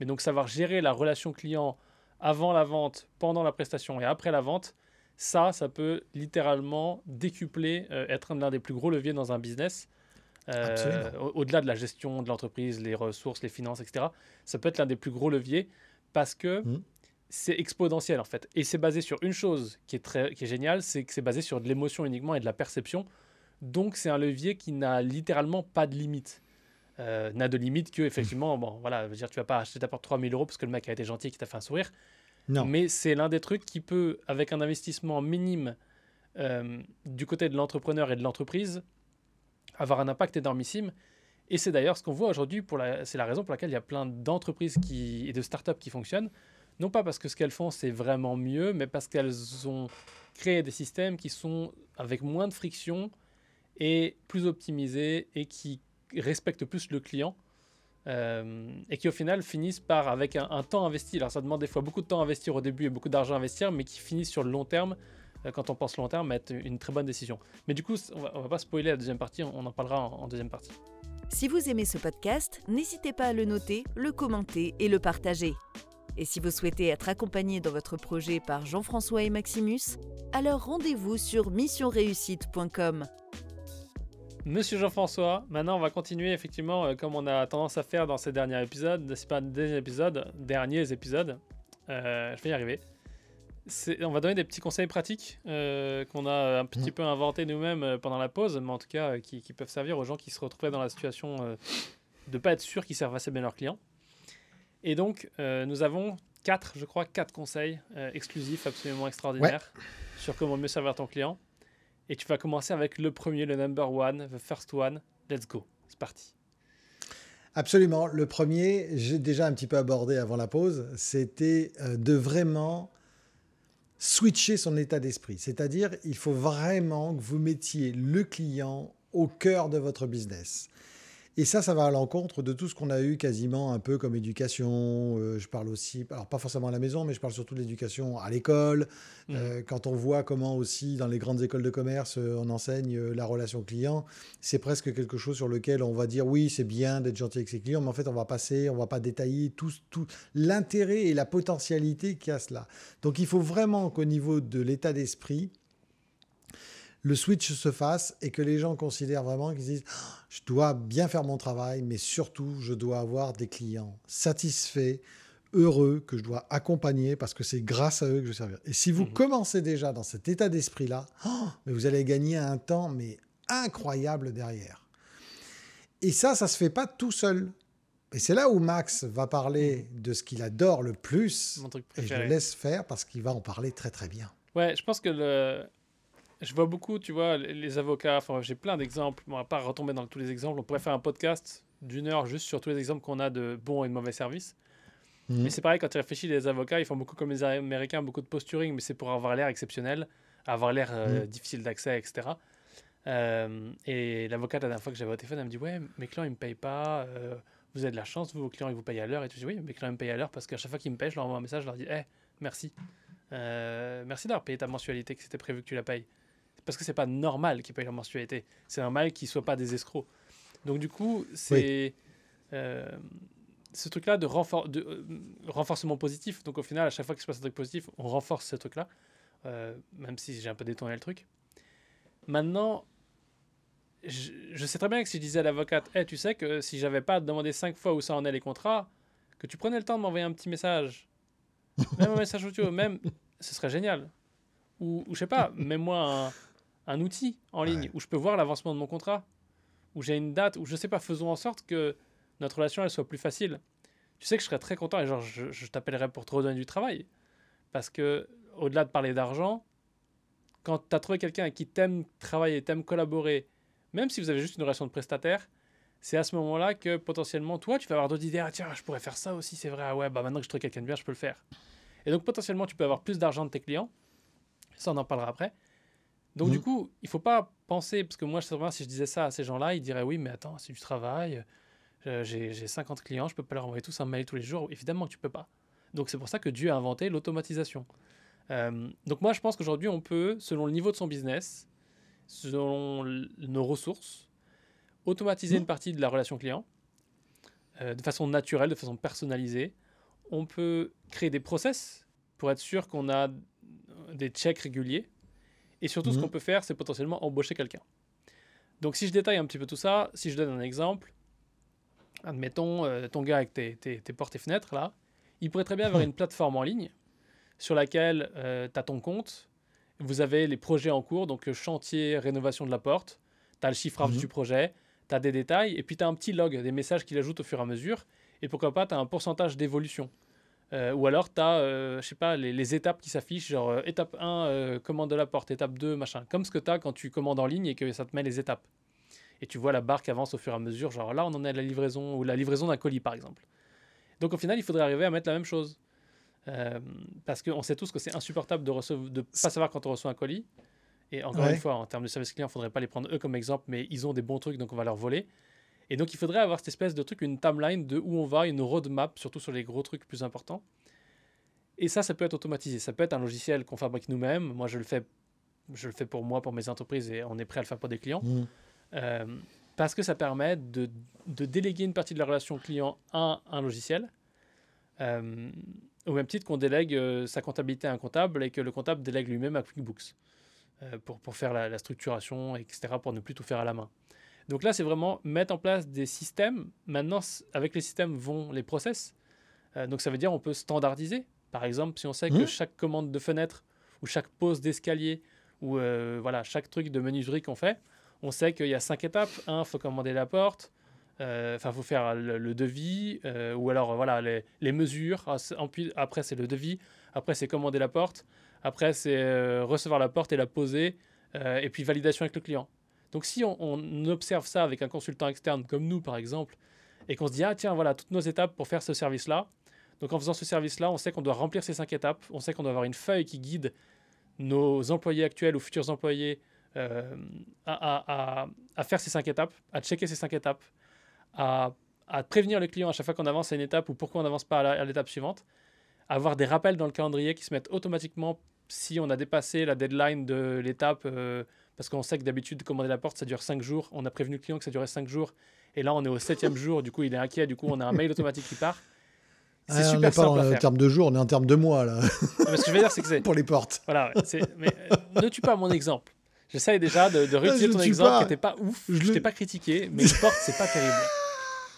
Mais donc savoir gérer la relation client avant la vente, pendant la prestation et après la vente, ça, ça peut littéralement décupler, euh, être l'un des plus gros leviers dans un business. Euh, au-delà de la gestion de l'entreprise, les ressources, les finances, etc. Ça peut être l'un des plus gros leviers parce que mmh c'est exponentiel en fait. Et c'est basé sur une chose qui est, très, qui est géniale, c'est que c'est basé sur de l'émotion uniquement et de la perception. Donc c'est un levier qui n'a littéralement pas de limite. Euh, n'a de limite que effectivement, bon voilà, veux dire, tu vas pas acheter ta porte 3000 euros parce que le mec a été gentil et qui t'a fait un sourire. Non. Mais c'est l'un des trucs qui peut, avec un investissement minime euh, du côté de l'entrepreneur et de l'entreprise, avoir un impact énormissime. Et c'est d'ailleurs ce qu'on voit aujourd'hui, c'est la raison pour laquelle il y a plein d'entreprises qui, et de startups qui fonctionnent non pas parce que ce qu'elles font c'est vraiment mieux, mais parce qu'elles ont créé des systèmes qui sont avec moins de friction et plus optimisés et qui respectent plus le client. Euh, et qui au final finissent par, avec un, temps investi, alors ça demande des fois beaucoup de temps à investir au début et beaucoup d'argent à investir, mais qui finissent sur le long terme, euh, quand on pense long terme, à être une très bonne décision. Mais du coup, on va, va pas spoiler la deuxième partie, on en parlera en deuxième partie. Si vous aimez ce podcast, n'hésitez pas à le noter, le commenter et le partager. Et si vous souhaitez être accompagné dans votre projet par Jean-François et Maximus, alors rendez-vous sur missionreussite.com. Monsieur Jean-François, maintenant on va continuer effectivement euh, comme on a tendance à faire dans ces derniers épisodes, c'est pas des épisodes, derniers épisodes. Euh, je vais y arriver. On va donner des petits conseils pratiques euh, qu'on a un petit mmh. peu inventés nous-mêmes pendant la pause, mais en tout cas qui, qui, peuvent servir aux gens qui se retrouvaient dans la situation de ne pas être sûr qu'ils servent assez bien leurs clients. Et donc, euh, nous avons quatre, je crois, quatre conseils euh, exclusifs absolument extraordinaires sur comment mieux servir ton client. Et tu vas commencer avec le premier, le number one, the first one. Let's go. C'est parti. Absolument. Le premier, j'ai déjà un petit peu abordé avant la pause, c'était euh, de vraiment switcher son état d'esprit. C'est-à-dire, il faut vraiment que vous mettiez le client au cœur de votre business. Et ça, ça va à l'encontre de tout ce qu'on a eu quasiment un peu comme éducation. Euh, je parle aussi, alors pas forcément à la maison, mais je parle surtout de l'éducation à l'école. Mmh. Euh, quand on voit comment aussi dans les grandes écoles de commerce, euh, on enseigne la relation client, c'est presque quelque chose sur lequel on va dire oui, c'est bien d'être gentil avec ses clients, mais en fait, on va passer, on va pas détailler tout, tout l'intérêt et la potentialité qu'il y a cela. Donc, il faut vraiment qu'au niveau de l'état d'esprit, le switch se fasse et que les gens considèrent vraiment qu'ils disent je dois bien faire mon travail, mais surtout je dois avoir des clients satisfaits, heureux, que je dois accompagner parce que c'est grâce à eux que je servir. Et si vous mhm. commencez déjà dans cet état d'esprit-là, oh, vous allez gagner un temps mais incroyable derrière. Et ça, ça se fait pas tout seul. Et c'est là où Max va parler mhm. de ce qu'il adore le plus. et je le laisse faire parce qu'il va en parler très très bien. Ouais, je pense que le, je vois beaucoup, tu vois, les avocats, enfin, j'ai plein d'exemples. On va pas retomber dans tous les exemples. On pourrait faire un podcast d'une heure juste sur tous les exemples qu'on a de bons et de mauvais services. Mhm. Mais c'est pareil, quand tu réfléchis, les avocats, ils font beaucoup comme les Américains, beaucoup de posturing, mais c'est pour avoir l'air exceptionnel, avoir l'air euh, mhm. difficile d'accès, etc. Euh, et l'avocate, la dernière fois que j'avais au téléphone, elle me dit Ouais, mes clients, ils me payent pas. Euh, vous avez de la chance, vous, vos clients, ils vous payent à l'heure. Et tu dis Oui, mes clients, ils me payent à l'heure parce qu'à chaque fois qu'ils me payent, je leur envoie un message, je leur dis Eh, merci. merci d'avoir payé ta mensualité, que c'était prévu que tu la payes parce que c'est pas normal qu'ils payent leur mensualité. C'est normal qu'ils soient pas des escrocs. Donc du coup, c'est euh, ce truc-là de, de euh, renforcement positif. Donc au final, à chaque fois qu'il se passe un truc positif, on renforce ce truc-là, euh, même si j'ai un peu détourné le truc. Maintenant, je, sais très bien que si je disais à l'avocate, hey, tu sais que si j'avais pas demandé cinq fois où ça en est les contrats, que tu prenais le temps de m'envoyer un petit message, même un message audio, même, ce serait génial. Ou, ou je sais pas, mets-moi un outil en ligne où je peux voir l'avancement de mon contrat, où j'ai une date, où je sais pas, faisons en sorte que notre relation elle soit plus facile. Tu sais que je serais très content et genre je, t'appellerai pour te redonner du travail. Parce que au-delà de parler d'argent, quand tu as trouvé quelqu'un qui t'aime travailler, t'aime collaborer, même si vous avez juste une relation de prestataire, c'est à ce moment-là que potentiellement toi tu vas avoir d'autres idées. Ah tiens, je pourrais faire ça aussi, c'est vrai. Ah ouais, bah maintenant que je trouve quelqu'un de bien, je peux le faire. Et donc potentiellement tu peux avoir plus d'argent de tes clients. Ça on en parlera après. Donc, du mmh. coup, il faut pas penser, parce que moi, si je disais ça à ces gens-là, ils diraient oui, mais attends, c'est du travail, euh, j'ai 50 clients, je peux pas leur envoyer tous un mail tous les jours. Évidemment que tu peux pas. Donc, c'est pour ça que Dieu a inventé l'automatisation. Euh, donc, moi, je pense qu'aujourd'hui, on peut, selon le niveau de son business, selon nos ressources, automatiser mmh. une partie de la relation client euh, de façon naturelle, de façon personnalisée. On peut créer des process pour être sûr qu'on a des checks réguliers et surtout, ce qu'on mhm. peut faire, c'est potentiellement embaucher quelqu'un. Donc, si je détaille un petit peu tout ça, si je donne un exemple, admettons euh, ton gars avec tes, portes et fenêtres, là, il pourrait très bien avoir une plateforme en ligne sur laquelle euh, tu as ton compte, vous avez les projets en cours, donc euh, chantier, rénovation de la porte, tu as le chiffrage mhm. du projet, tu as des détails, et puis tu as un petit log, des messages qu'il ajoute au fur et à mesure, et pourquoi pas, tu as un pourcentage d'évolution. Euh, ou alors, tu as, euh, je sais pas, les, étapes qui s'affichent, genre euh, étape 1, commande de la porte, étape 2, machin. Comme ce que tu as quand tu commandes en ligne et que ça te met les étapes. Et tu vois la barre qui avance au fur et à mesure, genre là, on en est à la livraison, ou la livraison d'un colis, par exemple. Donc au final, il faudrait arriver à mettre la même chose. parce qu'on sait tous que c'est insupportable de ne pas savoir quand on reçoit un colis. Et encore une fois, en termes de service client, il ne faudrait pas les prendre eux comme exemple, mais ils ont des bons trucs, donc on va leur voler. Et donc, il faudrait avoir cette espèce de truc, une timeline de où on va, une roadmap, surtout sur les gros trucs plus importants. Et ça, ça peut être automatisé. Ça peut être un logiciel qu'on fabrique nous-mêmes. Moi, je le fais, je le fais pour moi, pour mes entreprises, et on est prêt à le faire pour des clients. Mmh. Euh, parce que ça permet de, de, déléguer une partie de la relation client à un logiciel. Euh, au même titre qu'on délègue euh, sa comptabilité à un comptable et que le comptable délègue lui-même à QuickBooks pour, pour faire la, la, structuration, etc., pour ne plus tout faire à la main. Donc là, c'est vraiment mettre en place des systèmes. Maintenant, avec les systèmes vont les process. Euh, donc ça veut dire on peut standardiser. Par exemple, si on sait que mmh. chaque commande de fenêtre ou chaque pose d'escalier ou euh, voilà chaque truc de menuiserie qu'on fait, on sait qu'il y a cinq étapes. Un, il faut commander la porte. Euh, enfin, il faut faire le, devis ou alors voilà les, les mesures. Ah, après, c'est le devis. Après, c'est commander la porte. Après, c'est recevoir la porte et la poser. et puis validation avec le client. Donc si on, observe ça avec un consultant externe comme nous par exemple, et qu'on se dit, ah tiens, voilà toutes nos étapes pour faire ce service-là, donc en faisant ce service-là, on sait qu'on doit remplir ces cinq étapes, on sait qu'on doit avoir une feuille qui guide nos employés actuels ou futurs employés euh, à, faire ces cinq étapes, à checker ces cinq étapes, à, prévenir le client à chaque fois qu'on avance à une étape ou pourquoi on n'avance pas à l'étape suivante, avoir des rappels dans le calendrier qui se mettent automatiquement si on a dépassé la deadline de l'étape, euh, parce qu'on sait que d'habitude, commander la porte, ça dure 5 jours. On a prévenu le client que ça durait 5 jours. Et là, on est au septième jour. Du coup, il est inquiet. Du coup, on a un mail automatique qui part. C'est ah, super on pas en termes de jours, on est en termes de mois là. mais ce que je veux dire, c'est que c'est pour les portes. Voilà. Mais euh, ne tue pas mon exemple. J'essaye déjà de, de réutiliser ton exemple qui n'était pas ouf. Je ne t'ai pas critiqué, mais les portes, c'est pas terrible.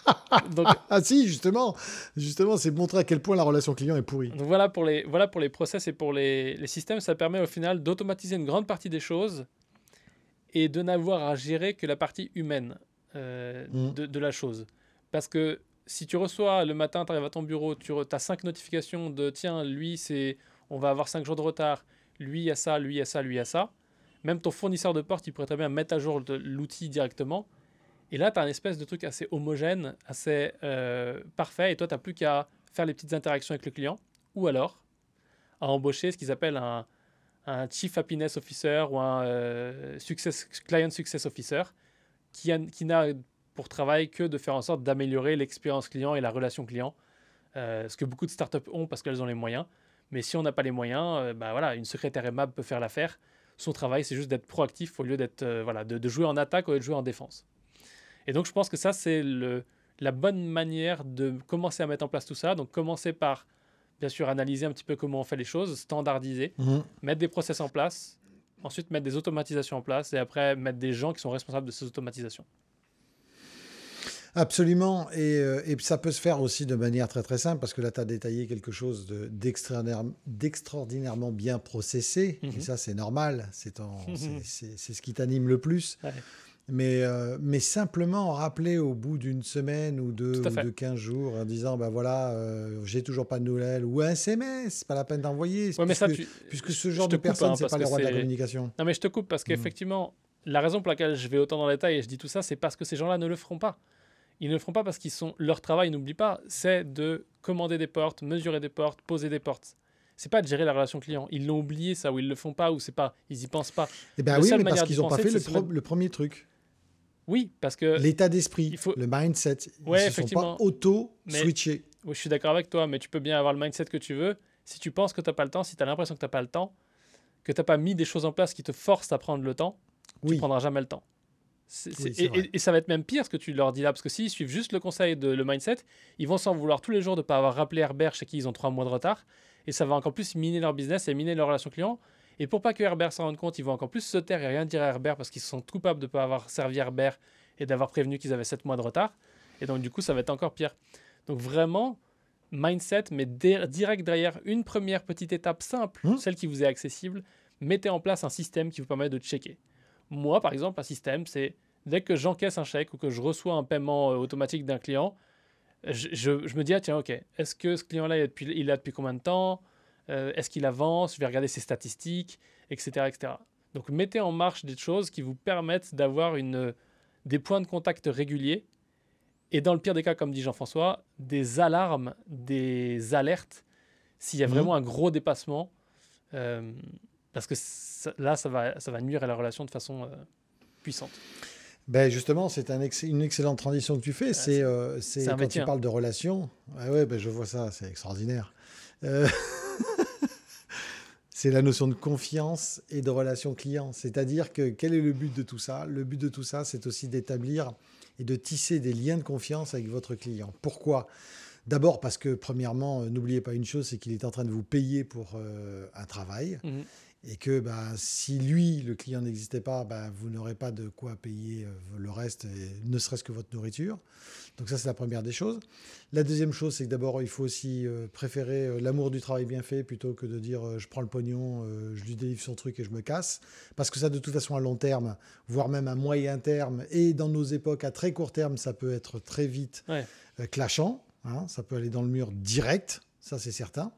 Donc, ah si, justement, justement, c'est montrer à quel point la relation client est pourrie. Donc voilà pour les, voilà pour les process et pour les, les systèmes, ça permet au final d'automatiser une grande partie des choses et de n'avoir à gérer que la partie humaine euh, mm. de, de, la chose. Parce que si tu reçois le matin, tu arrives à ton bureau, tu as cinq notifications de tiens, lui, c'est on va avoir cinq jours de retard, lui a ça, lui a ça, lui a ça. Même ton fournisseur de porte, il pourrait très bien mettre à jour l'outil directement. Et là, tu as un espèce de truc assez homogène, assez euh, parfait, et toi, tu n'as plus qu'à faire les petites interactions avec le client, ou alors à embaucher ce qu'ils appellent un, un, Chief Happiness Officer ou un euh, Client Success Officer, qui, qui n'a pour travail que de faire en sorte d'améliorer l'expérience client et la relation client, euh, ce que beaucoup de startups ont parce qu'elles ont les moyens. Mais si on n'a pas les moyens, bah voilà, une secrétaire aimable peut faire l'affaire. Son travail, c'est juste d'être proactif au lieu d'être voilà, de, jouer en attaque au lieu de jouer en défense. Et donc, je pense que ça, c'est la bonne manière de commencer à mettre en place tout ça. Donc, commencer par, bien sûr, analyser un petit peu comment on fait les choses, standardiser, mhm. mettre des process en place, ensuite mettre des automatisations en place et après mettre des gens qui sont responsables de ces automatisations. Absolument. Et, euh, et, ça peut se faire aussi de manière très très simple, parce que là, tu as détaillé quelque chose d'extraordinairement bien processé. Et mhm. ça, c'est normal. C'est ce qui t'anime le plus. Mais, euh, mais simplement rappeler au bout d'une semaine ou deux ou de 15 jours en disant ben voilà, euh, j'ai toujours pas de nouvelles ou un SMS, pas la peine d'envoyer. puisque, puisque, ce genre de personnes, hein, c'est pas les rois de la communication. Non, mais je te coupe parce mm. qu'effectivement, la raison pour laquelle je vais autant dans les détails et je dis tout ça, c'est parce que ces gens-là ne le feront pas. Ils ne le feront pas parce qu'ils sont leur travail, n'oublie pas, c'est de commander des portes, mesurer des portes, poser des portes c'est pas de gérer la relation client. Ils l'ont oublié ça, ou ils le font pas, ou c'est pas, ils y pensent pas. Eh ben oui, mais parce qu'ils n'ont pas fait le, premier truc. Oui, parce que. L'état d'esprit, le mindset. Ouais, ils ne sont pas auto-switchés. Oui, je suis d'accord avec toi, mais tu peux bien avoir le mindset que tu veux. Si tu penses que tu n'as pas le temps, si tu as l'impression que tu n'as pas le temps, que tu n'as pas mis des choses en place qui te forcent à prendre le temps, tu ne prendras jamais le temps. et, ça va être même pire ce que tu leur dis là, parce que s'ils suivent juste le conseil de le mindset, ils vont s'en vouloir tous les jours de ne pas avoir rappelé Herbert chez qui ils ont trois mois de retard, et ça va encore plus miner leur business et miner leur relation client. Et pour pas que Herbert s'en rende compte, ils vont encore plus se taire et rien dire à Herbert parce qu'ils se sentent coupables de ne pas avoir servi Herbert et d'avoir prévenu qu'ils avaient 7 mois de retard. Et donc, du coup, ça va être encore pire. Donc, vraiment, mindset, mais direct derrière une première petite étape simple, mmh. celle qui vous est accessible, mettez en place un système qui vous permet de checker. Moi, par exemple, un système, c'est dès que j'encaisse un chèque ou que je reçois un paiement euh, automatique d'un client, je, me dis, ah, tiens, ok, est-ce que ce client-là, il, est depuis, depuis combien de temps? Euh, Est-ce qu'il avance? Je vais regarder ses statistiques, etc., etc. Donc, mettez en marche des choses qui vous permettent d'avoir une des points de contact réguliers et dans le pire des cas, comme dit Jean-François, des alarmes, des alertes s'il y a mhm. vraiment un gros dépassement. Euh, parce que là, ça va, ça va nuire à la relation de façon euh, puissante. Ben justement, c'est un une excellente transition que tu fais. c'est euh, quand tu parles de relations. Ah ouais, ben je vois ça, c'est extraordinaire. C'est la notion de confiance et de relation client. C'est-à-dire que quel est le but de tout ça? Le but de tout ça, c'est aussi d'établir et de tisser des liens de confiance avec votre client. Pourquoi? D'abord parce que, premièrement, euh, n'oubliez pas une chose, c'est qu'il est en train de vous payer pour euh, un travail. Mmh et que bah, si lui, le client n'existait pas, bah, vous n'aurez pas de quoi payer euh, le reste, ne serait-ce que votre nourriture. Donc ça, c'est la première des choses. La deuxième chose, c'est que d'abord, il faut aussi euh, préférer euh, l'amour du travail bien fait plutôt que de dire je prends le pognon, je lui délivre son truc et je me casse. Parce que ça, de toute façon, à long terme, voire même à moyen terme, et dans nos époques, à très court terme, ça peut être très vite clashant. Hein. ça peut aller dans le mur direct, ça c'est certain.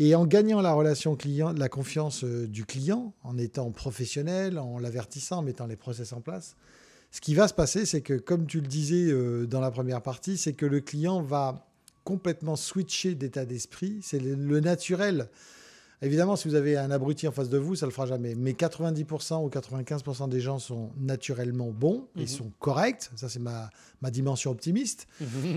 Et en gagnant la relation client, la confiance euh, du client, en étant professionnel, en l'avertissant, en mettant les process en place, ce qui va se passer, c'est que, comme tu le disais euh, dans la première partie, c'est que le client va complètement switcher d'état d'esprit. C'est le, naturel. Évidemment, si vous avez un abruti en face de vous, ça le fera jamais. Mais 90% ou 95% des gens sont naturellement bons, ils Mhm. sont corrects. Ça, c'est ma, ma dimension optimiste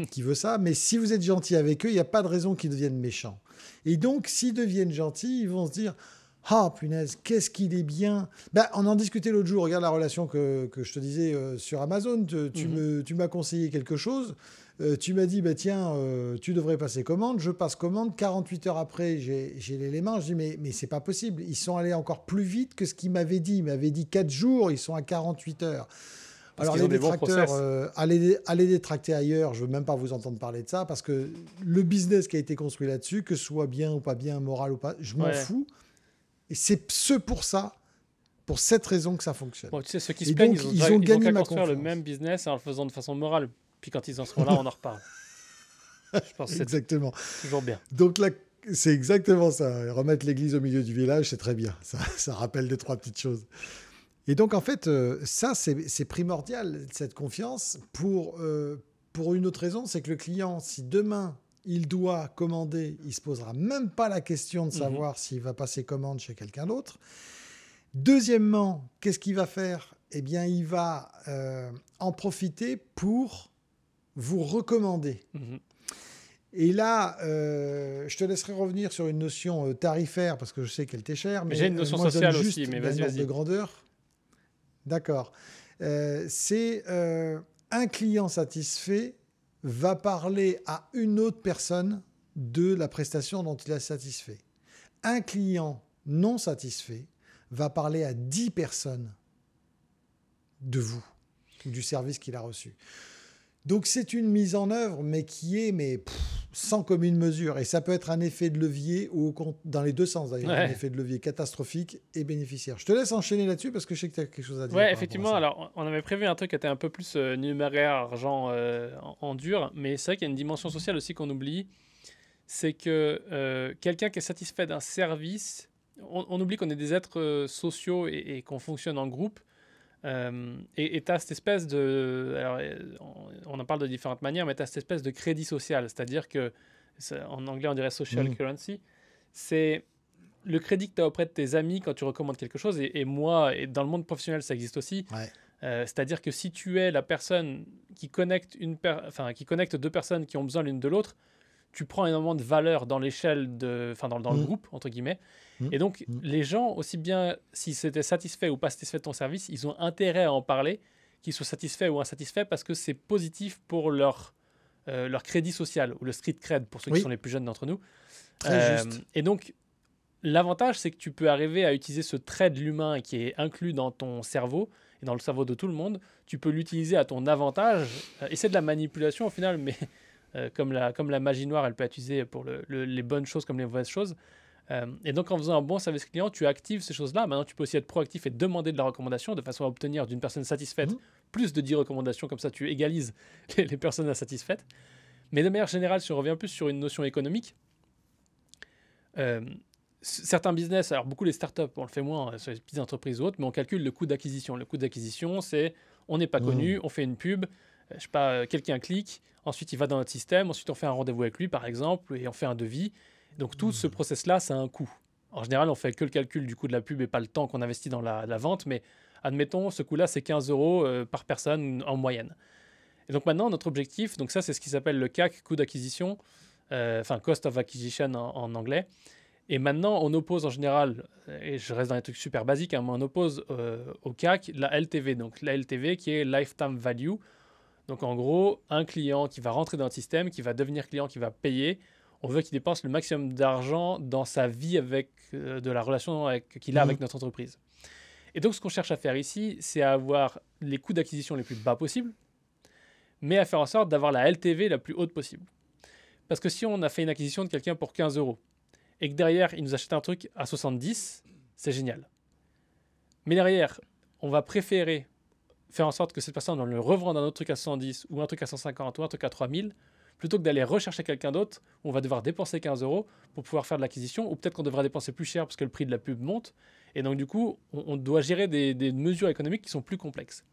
qui veut ça. Mais si vous êtes gentil avec eux, il n'y a pas de raison qu'ils deviennent méchants. Et donc, s'ils deviennent gentils, ils vont se dire Ah, punaise, qu'est-ce qu'il est bien. Ben, on en discutait l'autre jour. Regarde la relation que, que je te disais euh, sur Amazon. Tu Mhm. tu m'as conseillé quelque chose. Euh, tu m'as dit, bah, tiens, euh, tu devrais passer commande. Je passe commande. 48 heures après, j'ai l'élément. Je dis, mais, mais c'est pas possible. Ils sont allés encore plus vite que ce qu'ils m'avaient dit. Ils m'avaient dit 4 jours. Ils sont à 48 heures. Parce Alors, les ont détracteurs, euh, allez, allez détracter ailleurs. Je veux même pas vous entendre parler de ça parce que le business qui a été construit là-dessus, que ce soit bien ou pas bien, moral ou pas, je m'en Ouais. fous. Et c'est ce pour ça, pour cette raison que ça fonctionne. Bon, tu sais, ceux qui se plaignent, ils ont, ils ont ils gagné qu'à ma construire le confiance. même business en le faisant de façon morale. Puis quand ils en seront là, on en reparle. Je pense que c'est Exactement. toujours bien. Donc là, c'est exactement ça. Remettre l'église au milieu du village, c'est très bien. Ça, ça rappelle des trois petites choses. Et donc, en fait, euh, ça, c'est c'est primordial, cette confiance, pour, euh, pour une autre raison, c'est que le client, si demain, il doit commander, il se posera même pas la question de Mhm. savoir s'il va passer commande chez quelqu'un d'autre. Deuxièmement, qu'est-ce qu'il va faire? Eh bien, il va euh, en profiter pour vous recommander. Mhm. Et là, euh, je te laisserai revenir sur une notion euh, tarifaire parce que je sais qu'elle t'est chère. Mais J'ai une notion moi, sociale juste aussi, mais vas-y, vas-y. de grandeur. D'accord. Euh, c'est euh, un client satisfait va parler à une autre personne de la prestation dont il a satisfait. Un client non satisfait va parler à 10 personnes de vous ou du service qu'il a reçu. Donc c'est une mise en œuvre, mais qui est mais pff, sans commune mesure. Et ça peut être un effet de levier ou dans les deux sens d'ailleurs, un effet de levier catastrophique et bénéficiaire. Je te laisse enchaîner là-dessus parce que je sais que tu as quelque chose à dire. Ouais, effectivement. Alors, on avait prévu un truc qui était un peu plus euh, numéraire, argent euh, en, en dur, mais c'est vrai qu'il y a une dimension sociale aussi qu'on oublie. C'est que euh, quelqu'un qui est satisfait d'un service, on, on oublie qu'on est des êtres euh, sociaux et, et qu'on fonctionne en groupe. Euh, et tu as cette espèce de. Alors, euh, on, on en parle de différentes manières, mais tu as cette espèce de crédit social. C'est-à-dire que, en anglais, on dirait social Mhm. currency. C'est le crédit que tu as auprès de tes amis quand tu recommandes quelque chose. Et, et moi, et dans le monde professionnel, ça existe aussi. Ouais. Euh, C'est-à-dire que si tu es la personne qui connecte, une per- enfin, qui connecte deux personnes qui ont besoin l'une de l'autre, tu prends énormément de valeur dans l'échelle de, enfin dans, dans le Mm. groupe entre guillemets. Mm. Et donc Mm. les gens, aussi bien s'ils étaient satisfaits ou pas satisfaits de ton service, ils ont intérêt à en parler, qu'ils soient satisfaits ou insatisfaits, parce que c'est positif pour leur euh, leur crédit social ou le street cred pour ceux Oui. qui sont les plus jeunes d'entre nous. Très Euh, juste. Et donc, l'avantage, c'est que tu peux arriver à utiliser ce trait de l'humain qui est inclus dans ton cerveau et dans le cerveau de tout le monde. Tu peux l'utiliser à ton avantage. Euh, et c'est de la manipulation au final, mais euh, comme, la, comme la magie noire, elle peut être utilisée pour le- le- les bonnes choses comme les mauvaises choses. Euh, et donc, en faisant un bon service client, tu actives ces choses-là. Maintenant, tu peux aussi être proactif et demander de la recommandation de façon à obtenir d'une personne satisfaite Mhm. plus de 10 recommandations. Comme ça, tu égalises les, les personnes insatisfaites. Mais de manière générale, si on revient plus sur une notion économique, euh, certains business, alors beaucoup les startups, on le fait moins sur les petites entreprises ou autres, mais on calcule le coût d'acquisition. Le coût d'acquisition, c'est on n'est pas Mhm. connu, on fait une pub, je sais pas, euh, quelqu'un clique, ensuite il va dans notre système, ensuite on fait un rendez-vous avec lui par exemple, et on fait un devis. Donc tout ce process-là, ça a un coût. En général, on fait que le calcul du coût de la pub et pas le temps qu'on investit dans la, la vente, mais admettons, ce coût-là, c'est 15 euros euh, par personne en moyenne. Et donc maintenant, notre objectif, donc ça c'est ce qui s'appelle le CAC, coût d'acquisition, euh, enfin cost of acquisition en, en anglais. Et maintenant, on oppose en général, et je reste dans les trucs super basiques, hein, mais on oppose euh, au CAC la LTV. Donc la LTV qui est Lifetime Value. Donc en gros, un client qui va rentrer dans le système, qui va devenir client, qui va payer, on veut qu'il dépense le maximum d'argent dans sa vie avec euh, de la relation qu'il a Mhm. avec notre entreprise. Et donc ce qu'on cherche à faire ici, c'est à avoir les coûts d'acquisition les plus bas possibles, mais à faire en sorte d'avoir la LTV la plus haute possible. Parce que si on a fait une acquisition de quelqu'un pour 15 euros et que derrière il nous achète un truc à 70, c'est génial. Mais derrière, on va préférer faire en sorte que cette personne on le revende un autre truc à 110 ou un truc à 150 ou un truc à 3000 plutôt que d'aller rechercher quelqu'un d'autre on va devoir dépenser 15 euros pour pouvoir faire de l'acquisition ou peut-être qu'on devra dépenser plus cher parce que le prix de la pub monte et donc du coup on, doit gérer des, des mesures économiques qui sont plus complexes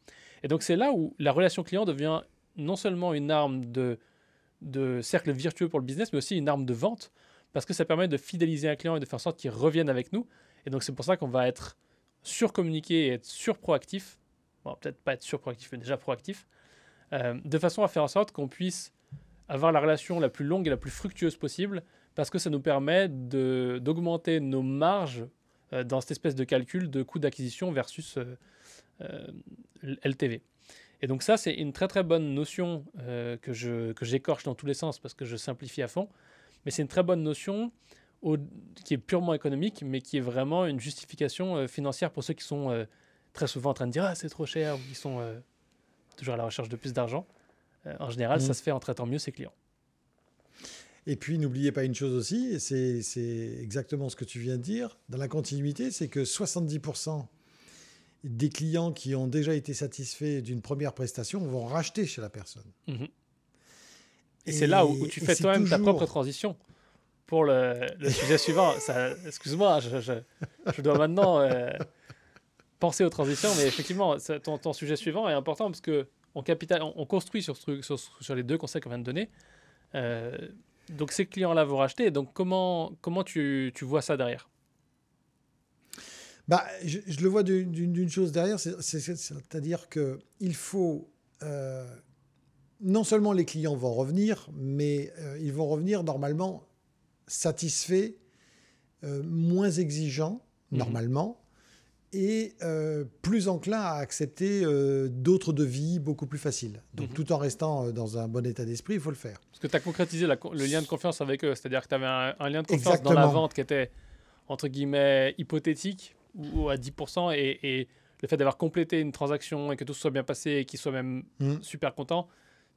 et donc c'est là où la relation client devient non seulement une arme de, de cercle virtueux pour le business mais aussi une arme de vente parce que ça permet de fidéliser un client et de faire en sorte qu'il revienne avec nous. Et donc c'est pour ça qu'on va être surcommuniqué et être surproactif. Peut-être pas être surproactif, mais déjà proactif. Euh, de façon à faire en sorte qu'on puisse avoir la relation la plus longue et la plus fructueuse possible, parce que ça nous permet d'augmenter nos marges euh, dans cette espèce de calcul de coût d'acquisition versus euh, LTV. Et donc ça, c'est une très très bonne notion que j'écorche dans tous les sens parce que je simplifie à fond. Mais c'est une très bonne notion qui est purement économique, mais qui est vraiment une justification financière pour ceux qui sont très souvent en train de dire ah c'est trop cher ou qui sont toujours à la recherche de plus d'argent. Euh, en général, ça mm. se fait en traitant mieux ses clients. Et puis, n'oubliez pas une chose aussi, c'est exactement ce que tu viens de dire, dans la continuité, c'est que 70% des clients qui ont déjà été satisfaits d'une première prestation vont racheter chez la personne. Mm-hmm. Et, c'est là où, tu fais toi-même ta propre transition pour le, sujet suivant. Excuse-moi, je, je, dois maintenant euh, penser aux transitions, mais effectivement, ton, ton, sujet suivant est important parce que on, capital, on, construit sur, sur, sur, les deux conseils qu'on vient de donner. Euh, donc ces clients-là vont racheter. Donc comment, comment tu, tu vois ça derrière? Bah, je, le vois d'une chose derrière, c'est-à-dire qu'il faut euh, non seulement les clients vont revenir, mais euh, ils vont revenir normalement satisfaits, moins exigeants, mhm. normalement, et euh, plus enclin à accepter euh, d'autres devis beaucoup plus faciles. Donc, mhm. tout en restant euh, dans un bon état d'esprit, il faut le faire. Parce que tu as concrétisé le lien de confiance avec eux, c'est-à-dire que tu avais un, lien de confiance dans la vente qui était, entre guillemets, hypothétique ou, à 10%, et, et le fait d'avoir complété une transaction et que tout soit bien passé et qu'ils soient même mm. super contents,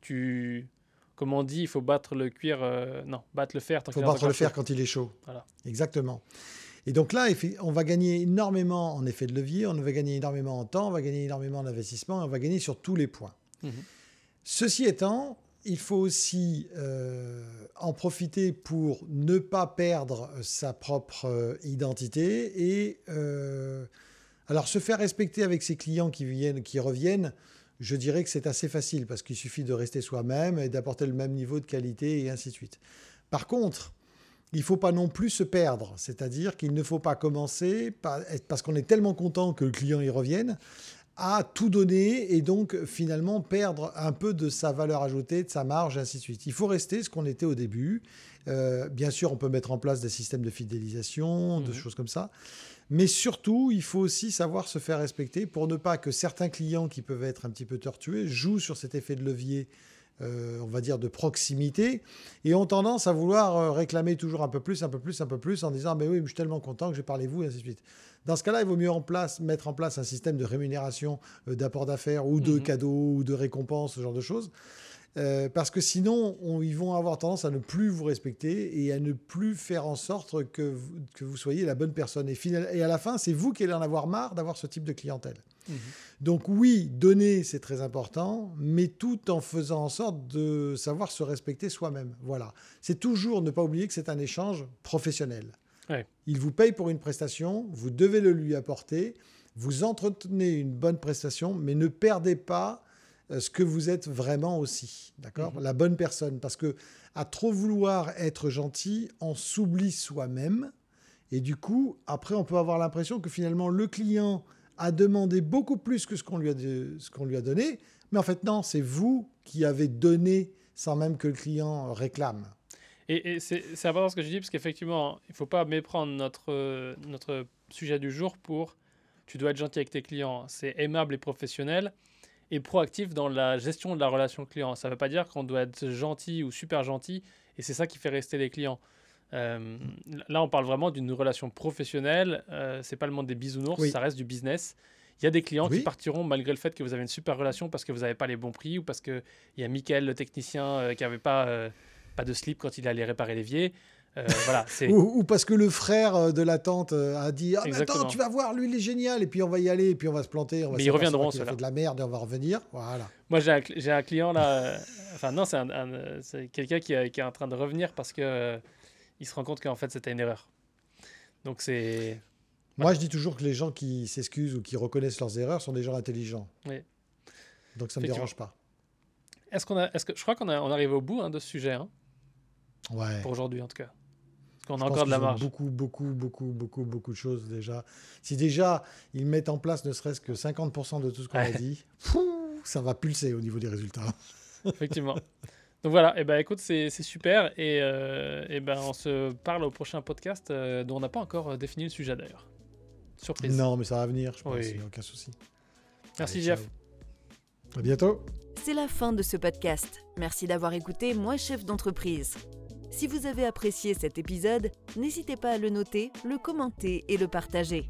tu. Comme on dit, il faut battre le cuir. non, battre le fer. Il faut battre le fer quand il est chaud. Voilà. Exactement. Et donc là, on va gagner énormément en effet de levier, on va gagner énormément en temps, on va gagner énormément en investissement, on va gagner sur tous les points. Mhm. Ceci étant, il faut aussi euh, en profiter pour ne pas perdre sa propre euh, identité et euh, alors se faire respecter avec ses clients qui viennent, qui reviennent. Je dirais que c'est assez facile parce qu'il suffit de rester soi-même et d'apporter le même niveau de qualité et ainsi de suite. Par contre, il ne faut pas non plus se perdre. C'est-à-dire qu'il ne faut pas commencer, parce qu'on est tellement content que le client y revienne, à tout donner et donc finalement perdre un peu de sa valeur ajoutée, de sa marge, ainsi de suite. Il faut rester ce qu'on était au début. Euh, bien sûr, on peut mettre en place des systèmes de fidélisation, de mhm. choses comme ça. Mais surtout, il faut aussi savoir se faire respecter pour ne pas que certains clients qui peuvent être un petit peu tortueux jouent sur cet effet de levier euh, on va dire, de proximité, et ont tendance à vouloir euh, réclamer toujours un peu plus, un peu plus, un peu plus, en disant, mais oui, je suis tellement content que j'ai parlé vous, et ainsi de suite. Dans ce cas-là, il vaut mieux en place, mettre en place un système de rémunération euh, d'apport d'affaires ou de mhm. cadeaux ou de récompenses, ce genre de choses. parce que sinon, ils vont avoir tendance à ne plus vous respecter et à ne plus faire en sorte que vous, soyez la bonne personne. Et, et à la fin, c'est vous qui allez en avoir marre d'avoir ce type de clientèle. Mhm. Donc oui, donner, c'est très important, mais tout en faisant en sorte de savoir se respecter soi-même. Voilà. C'est toujours ne pas oublier que c'est un échange professionnel. Il vous paye pour une prestation, vous devez le lui apporter, vous entretenez une bonne prestation, mais ne perdez pas euh, ce que vous êtes vraiment aussi, d'accord? Mhm. La bonne personne, parce que à trop vouloir être gentil, on s'oublie soi-même, et du coup, après, on peut avoir l'impression que finalement le client a demandé beaucoup plus que ce qu'on lui, a lui a donné. Mais en fait, non, c'est vous qui avez donné sans même que le client réclame. Et, c'est, important ce que je dis, parce qu'effectivement, il ne faut pas méprendre notre, notre sujet du jour pour tu dois être gentil avec tes clients. C'est aimable et professionnel et proactif dans la gestion de la relation client. Ça ne veut pas dire qu'on doit être gentil ou super gentil, et c'est ça qui fait rester les clients. Euh, là, on parle vraiment d'une relation professionnelle. Euh, c'est pas le monde des bisounours, ça reste du business. Il y a des clients qui partiront malgré le fait que vous avez une super relation parce que vous n'avez pas les bons prix ou parce qu'il y a Michael, le technicien, euh, qui n'avait pas, euh, pas de slip quand il allait réparer l'évier. voilà, ou, ou, parce que le frère de la tante a dit ah, Attends, tu vas voir, lui il est génial, et puis on va y aller, et puis on va se planter. On va mais ils reviendront, il a fait de la merde et on va revenir. Voilà. Moi j'ai un, un, client là, enfin non, c'est quelqu'un qui, qui, est en train de revenir parce que il se rend compte qu'en fait c'était une erreur. Donc c'est. Moi, je dis toujours que les gens qui s'excusent ou qui reconnaissent leurs erreurs sont des gens intelligents. Oui. Donc ça ne me dérange pas. Est-ce qu'on a, est-ce que je crois qu'on a, on arrive au bout hein, de ce sujet, hein ouais. Pour aujourd'hui en tout cas. Parce qu'on a encore de la marge. Beaucoup, beaucoup, beaucoup, beaucoup, beaucoup de choses déjà. Si déjà ils mettent en place ne serait-ce que 50% de tout ce qu'on a dit, ça va pulser au niveau des résultats. Effectivement. Donc voilà, et eh ben écoute, c'est super. Et, euh, et, ben on se parle au prochain podcast euh, dont on n'a pas encore défini le sujet d'ailleurs. Surprise. Non, mais ça va venir, je pense, il n'y a aucun souci. Merci Jeff. À bientôt. C'est la fin de ce podcast. Merci d'avoir écouté Moi chef d'entreprise. Si vous avez apprécié cet épisode, n'hésitez pas à le noter, le commenter et le partager.